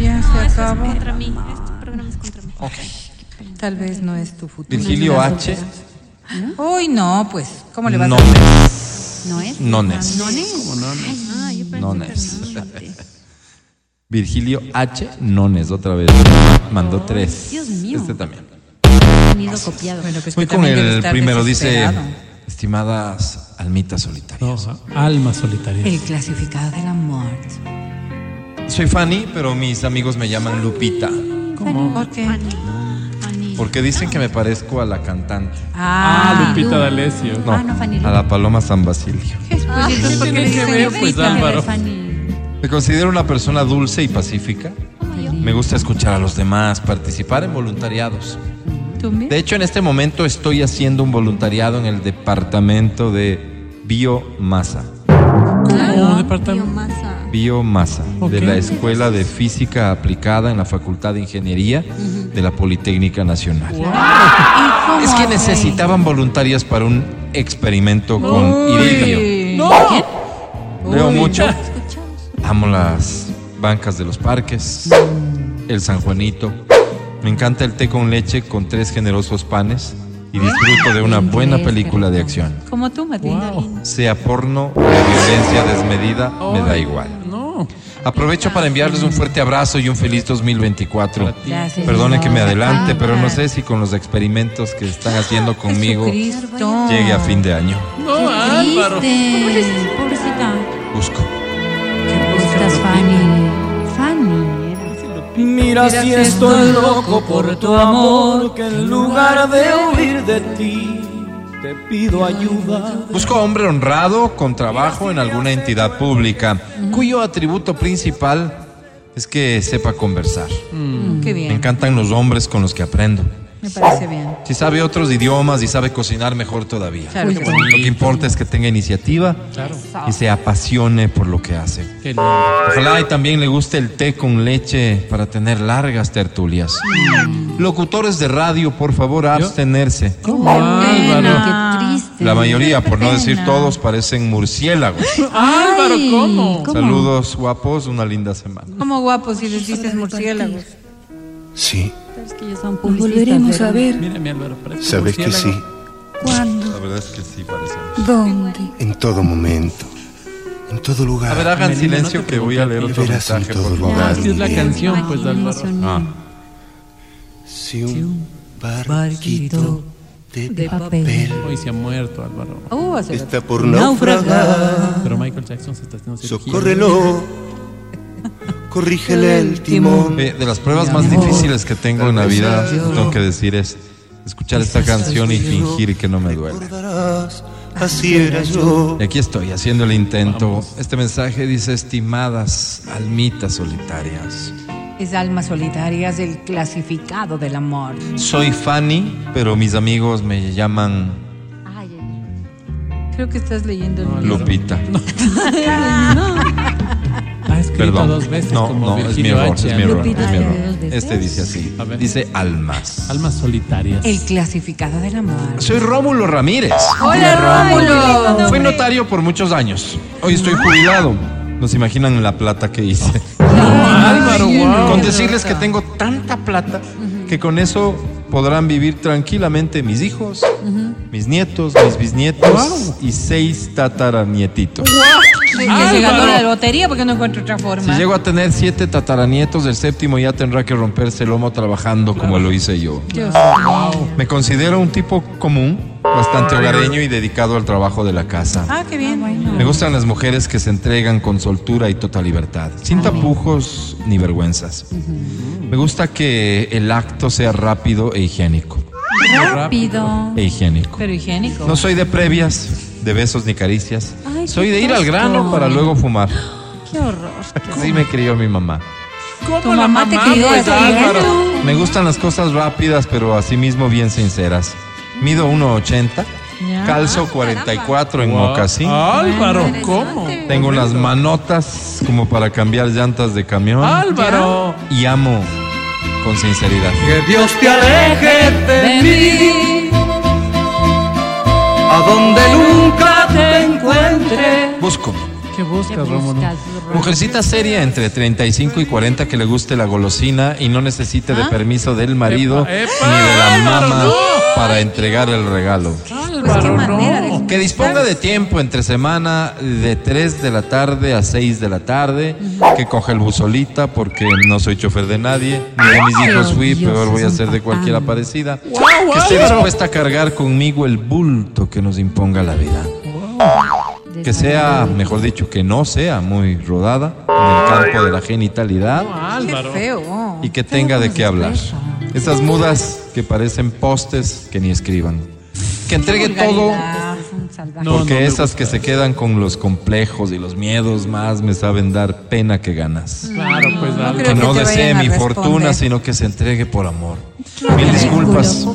Ya se acabó. Contra mí. Este programa es contra mí. Tal vez no es tu futuro. Virgilio H. Uy, no, pues, ¿cómo le vas No a hacer? ¿No es? No, no. Ah, yo pensé Nones. que no. Virgilio H. Nones, otra vez. Mandó tres. Dios mío. Este también. Copiado. Bueno, pues Voy con el primero. Dice, estimadas almitas solitarias. No, almas solitarias. El clasificado del amor. Soy Fanny, pero mis amigos me llaman Lupita. ¿Cómo? ¿Por qué? Porque dicen que me parezco a la cantante. Ah, Ah, Lupita D'Alessio. No, Ah, no, Fanny a la Paloma San Basilio. pues entonces, ¿por qué tiene que ver, pues, Álvaro. Fanny. Me considero una persona dulce y pacífica. Me gusta escuchar a los demás, participar en voluntariados. De hecho, en este momento estoy haciendo un voluntariado en el departamento de biomasa. ¿Cómo departamento? Biomasa. Biomasa, de la Escuela de Física Aplicada en la Facultad de Ingeniería de la Politécnica Nacional. Es que necesitaban voluntarias para un experimento con iridio. Leo mucho. [LAUGHS] Amo las bancas de los parques, el San Juanito. Me encanta el té con leche con tres generosos panes y disfruto de una buena película de acción. Como tú, Matilda. Sea porno o violencia desmedida, me da igual. No. Aprovecho para enviarles un fuerte abrazo y un feliz 2024. Gracias. Perdone que me adelante, pero no Ah, sé si con los experimentos que están haciendo conmigo Jesucristo. llegue a fin de año. No, Álvaro. Busco. ¿Cómo estás, Fanny? Fanny. Mira si estoy loco por tu amor, que en lugar de huir de ti, te pido ayuda. Busco hombre honrado con trabajo en alguna entidad pública, cuyo atributo principal es que sepa conversar. Qué Me encantan los hombres con los que aprendo. Me parece bien. Si sabe otros idiomas y sabe cocinar, mejor todavía. Claro. Lo que importa es que tenga iniciativa y se apasione por lo que hace. Qué lindo. Ojalá y también le guste el té con leche para tener largas tertulias. Locutores de radio, por favor, abstenerse. ¿Cómo, Álvaro? Qué triste. La mayoría, por no decir pena. todos, parecen murciélagos. [LAUGHS] Álvaro, ¿cómo? Saludos, guapos, una linda semana. Como guapos si les dices murciélagos. Sí, Nos volveremos a ver. Sabes que sí. ¿Cuándo? La verdad es que sí parecemos. ¿Dónde? En todo momento, en todo lugar. A ver, hagan silencio no que voy a leer otro verás en mensaje, todo por favor. lugar. Así es la canción, pues, Álvaro. Ah. Si un barquito de, de papel. papel. Hoy se ha muerto Álvaro. Uh, hace- Está por naufragar. Pero Michael Jackson se está haciendo cirugía. Socórrelo. Corrígele el timón. Eh, De las pruebas más difíciles que tengo en la vida, tengo que decir, es escuchar esta canción y fingir que no me duele. Recordarás, Así era yo. Y aquí estoy haciendo el intento. Este mensaje dice, estimadas almitas solitarias. Es almas solitarias del clasificado del amor. Soy Fanny, pero mis amigos me llaman Ay, ay, Creo que estás leyendo el libro. [LAUGHS] [LAUGHS] Lupita. Ha escrito Perdón. dos veces No, como no, es mi error, H. es mi error, es mi error. Este dice así. A ver. Dice almas. Almas solitarias. El clasificado del amor. Soy Rómulo Ramírez. Hola, Rómulo. Fui notario por muchos años. Hoy estoy jubilado. No se imaginan la plata que hice. Álvaro, wow. Con decirles que tengo tanta plata que con eso podrán vivir tranquilamente mis hijos, mis nietos, mis bisnietos y seis tataranietitos. Que se ganó la lotería porque no encuentro otra Si forma. llego a tener siete tataranietos, el séptimo ya tendrá que romperse el lomo trabajando como lo hice yo. Dios. Me considero un tipo común, bastante hogareño y dedicado al trabajo de la casa. Ah, qué bien. Me gustan las mujeres que se entregan con soltura y total libertad, sin tapujos ni vergüenzas. Me gusta que el acto sea rápido e higiénico. Rápido. E higiénico. Pero higiénico. No soy de previas, de besos ni caricias. Ay, soy de ir al grano para luego fumar. Qué horror. Así me crió mi mamá. Tu mamá te crió pues. Me gustan las cosas rápidas, pero asimismo bien sinceras. Mido 1,80, Ya. calzo 44 en Wow. mocasín. Álvaro, ¿cómo? Tengo unas manotas como para cambiar llantas de camión. Álvaro. Y amo con sinceridad. Que Dios te aleje de mí, a donde nunca te encuentre. Busco. ¿Qué buscas, Rómulo? Mujercita seria entre 35 y 40 que le guste la golosina y no necesite de permiso del marido Epa, epa, ni de la mamá no. para entregar el regalo. No. Que disponga de tiempo entre semana de 3 de la tarde a 6 de la tarde. Que coja el bus solita porque no soy chofer de nadie. Ni de mis hijos fui, Dios, peor voy a ser de cualquier patán. aparecida. Que esté dispuesta a cargar conmigo el bulto que nos imponga la vida. Que sea, mejor dicho, que no sea muy rodada en el campo de la genitalidad Qué Álvaro. feo. y que tenga de qué hablar. Esas mudas que parecen postes que ni escriban. Que entregue todo. No, porque no esas que se quedan con los complejos y los miedos más me saben dar pena que ganas. Claro, pues. Que no desee mi responder. fortuna, sino que se entregue por amor. Mil disculpas.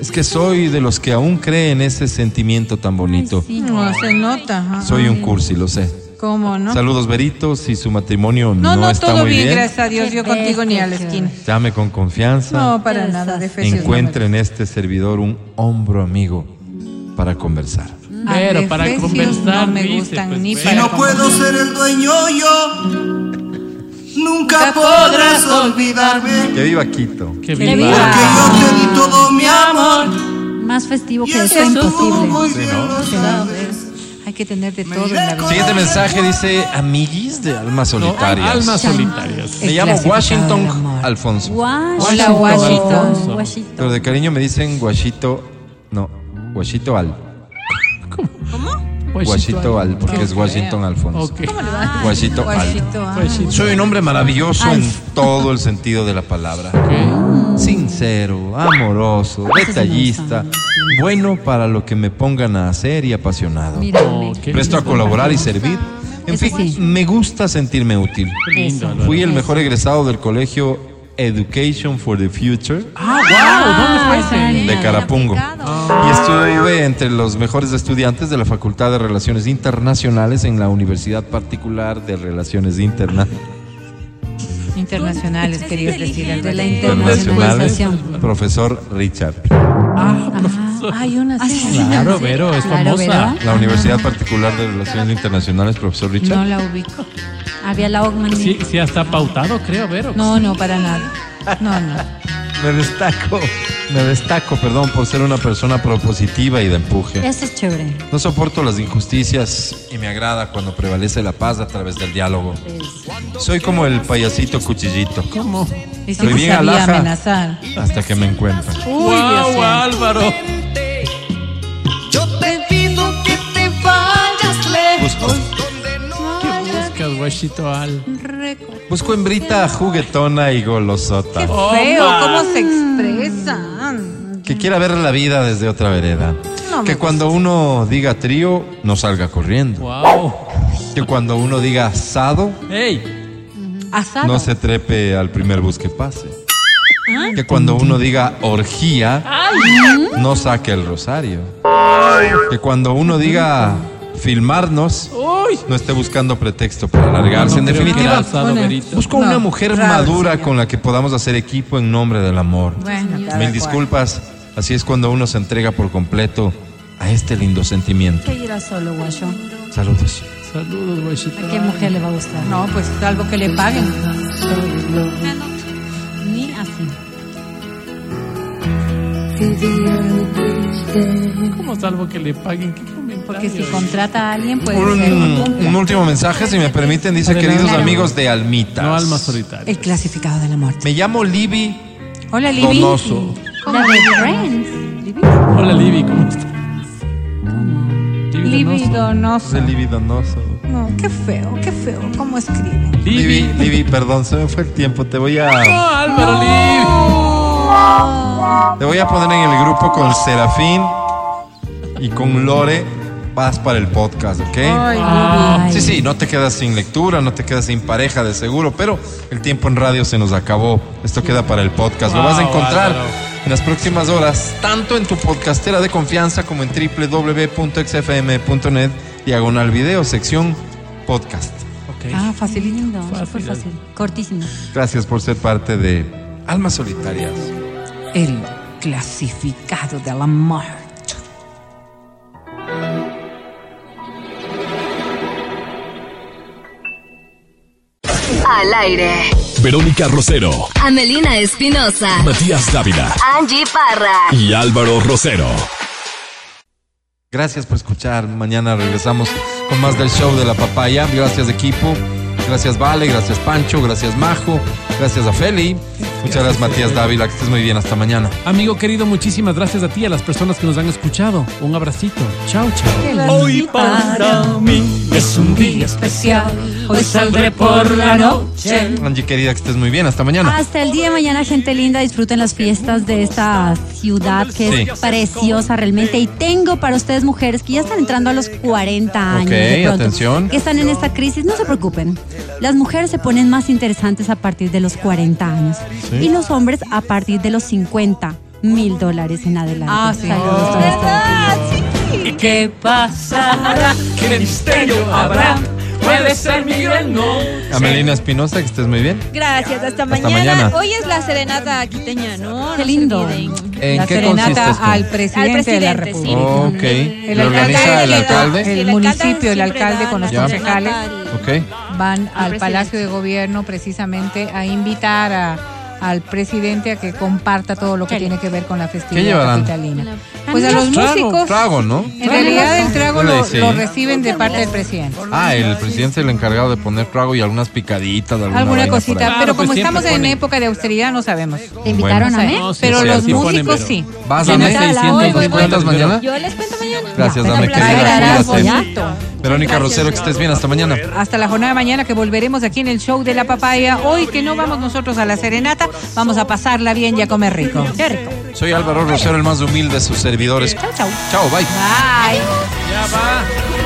Es que soy de los que aún creen ese sentimiento tan bonito. Sí. No, se nota. ajá. Soy un cursi, lo sé. ¿Cómo no? Saludos, Berito. Si su matrimonio No, no, no, está todo muy bien, bien, gracias a Dios. Yo contigo ni a la esquina. llame con confianza. No, para nada. De en este servidor un hombro amigo para conversar. Ah, Pero para conversar, no me dice, gustan pues, ni para Si no puedo ser el dueño yo, nunca podrás olvidarme. Que viva Quito. Que Que viva. viva. Que yo te di todo mi amor. Más festivo que eso tú imposible. muy bien lo sabes. Hay que tener de todo en la vida. Siguiente mensaje dice amiguis de almas No, solitarias. almas solitarias. Me llamo Washington. Alfonso. Washington. Washington. Washington. Pero de cariño me dicen Guachito. No, Guachito Al. Guachito Al, porque es Washington Alfonso. Ok. Guachito Al. Guachito, ah. Guachito. Soy un hombre maravilloso en todo el sentido de la palabra. Sincero, amoroso, detallista, bueno para lo que me pongan a hacer y apasionado. Presto a colaborar y servir. En Eso fin, sí. me gusta sentirme útil. Fui el mejor egresado del colegio Education for the Future Ah, wow. ¿Dónde fue ese? de Carapungo. Y estuve entre los mejores estudiantes de la Facultad de Relaciones Internacionales en la Universidad Particular de Relaciones Interna Internacionales, querías decir. De la Internacionales, internacionalización. profesor Richard. Ah, profesor. Hay una así. Claro, Vero, es Claro, famosa. Vero. La Universidad Particular de Relaciones Internacionales, profesor Richard. No la ubico. Había la Ogman. Sí, sí, hasta pautado, creo, Vero. No, no, para nada. No, no. Me destaco, me destaco, perdón, por ser una persona propositiva y de empuje. Eso es chévere. No soporto las injusticias y me agrada cuando prevalece la paz a través del diálogo. Soy como el payasito cuchillito. ¿Cómo? Dice Soy que bien sabía alhaja. amenazar. Hasta que me encuentran. Uy, Dios ¡Wow, mío. Álvaro! ¿Qué buscas, guachito Al? busco hembrita juguetona y golosota. Qué Oh, feo, cómo se expresan. Que quiera ver la vida desde otra vereda. No que cuando uno diga trío, no salga corriendo. ¡Wow! Que cuando uno diga asado, ¡Ey! Asado. no se trepe al primer bus que pase. Que cuando uno diga orgía, no saque el rosario. Que cuando uno diga filmarnos, No esté buscando pretexto para alargarse. En No definitiva, busco No, una mujer raro, madura señor. con la que podamos hacer equipo en nombre del amor. Bueno, Mil cual. disculpas, así es cuando uno se entrega por completo a este lindo sentimiento. Que irá solo, guacho. Saludos. Saludos, guachito ¿A qué mujer le va a gustar? No, pues salvo que le paguen. Ni así. ¿Cómo salvo que le paguen? Porque si contrata a alguien, puede Un, ser. un último mensaje, si me permiten, dice Adelante. queridos Claro. amigos de Almitas. No alma solitaria. El clasificado de la muerte. Me llamo Libby Hola, Libby. Donoso. La de Friends. Libby. Hola, Libby, ¿cómo estás? Libby Donoso. Donoso. De Libby Donoso. No, qué feo, qué feo. ¿Cómo escribe? Libby, Libby. Perdón, se me fue el tiempo. Te voy a, ¡No, Álvaro, Libby! te voy a poner en el grupo con Serafín y con Lore. Vas para el podcast, ¿ok? Ay, Ah, Sí, sí, no te quedas sin lectura, no te quedas sin pareja de seguro, pero el tiempo en radio se nos acabó. Esto queda para el podcast. Lo vas a Wow, encontrar en las próximas horas, tanto en tu podcastera de confianza como en www.xfm.net, diagonal video, sección podcast. ok. Ah, facilito. Lindo, Fácil, súper fácil. Cortísimo. Gracias por ser parte de Almas Solitarias. El clasificado de la Al aire. Verónica Rosero, Amelina Espinosa. Matías Dávila Angie Parra. y Álvaro Rosero. Gracias por escuchar. Mañana regresamos con más del show de la papaya. Gracias equipo. Gracias Vale, gracias Pancho, gracias Majo, gracias a Feli. Muchas gracias Matías Dávila, que estés muy bien. Hasta mañana. Amigo querido, muchísimas gracias a ti y a las personas que nos han escuchado. Un abracito. Chao, chao. Hoy para mí es un día especial. Hoy saldré por la noche. Angie querida, que estés muy bien. Hasta mañana. Hasta el día de mañana, gente linda, disfruten las fiestas de esta ciudad que Sí. es preciosa realmente. Y tengo para ustedes mujeres que ya están entrando a los 40 años. Ok, de pronto, atención. Que están en esta crisis, no se preocupen. Las mujeres se ponen más interesantes a partir de los 40 años. Y los hombres a partir de los 50 mil dólares en adelante. Ah, sí. Saludos. ¿Y qué pasará? ¿Qué misterio habrá? Puede ser mi gran noche. Amelina Espinosa, que estés muy bien. Gracias, hasta, mañana. mañana. Hoy es la serenata quiteña, ¿no? Qué No lindo. ¿En la qué serenata al presidente, Al de la presidente, sí. República. Ok. El ¿Lo organiza alcalde el alcalde? Sí, El municipio, el alcalde con los concejales. serenata al- Ok. Van al presidente. Palacio de Gobierno precisamente a invitar a- al presidente a que comparta todo lo que tiene que ver con la festividad llevarán? capitalina. Pues a los Trago, músicos, trago, ¿no? en realidad el trago lo, reciben de parte del presidente. Ah, el presidente es el encargado de poner trago y algunas picaditas. Alguna, Alguna cosita, pero pues como siempre estamos en ponen. época de austeridad no sabemos. ¿Te invitaron a mí? No, sí, pero sí, los sí músicos sí. ¿Vas, Tiene Dame? 600 voy, voy, voy. ¿Cuentas mañana? Yo les cuento mañana. Gracias, dame querida. Verónica Rosero, que estés bien. Hasta mañana. Hasta la jornada de mañana que volveremos aquí en el show de la papaya. Hoy que no vamos nosotros a la serenata, vamos a pasarla bien y a comer rico. Qué rico. Soy Álvaro Rosero, el más humilde de sus servidores. Chau, chau. Chao, bye. Bye. Ya va.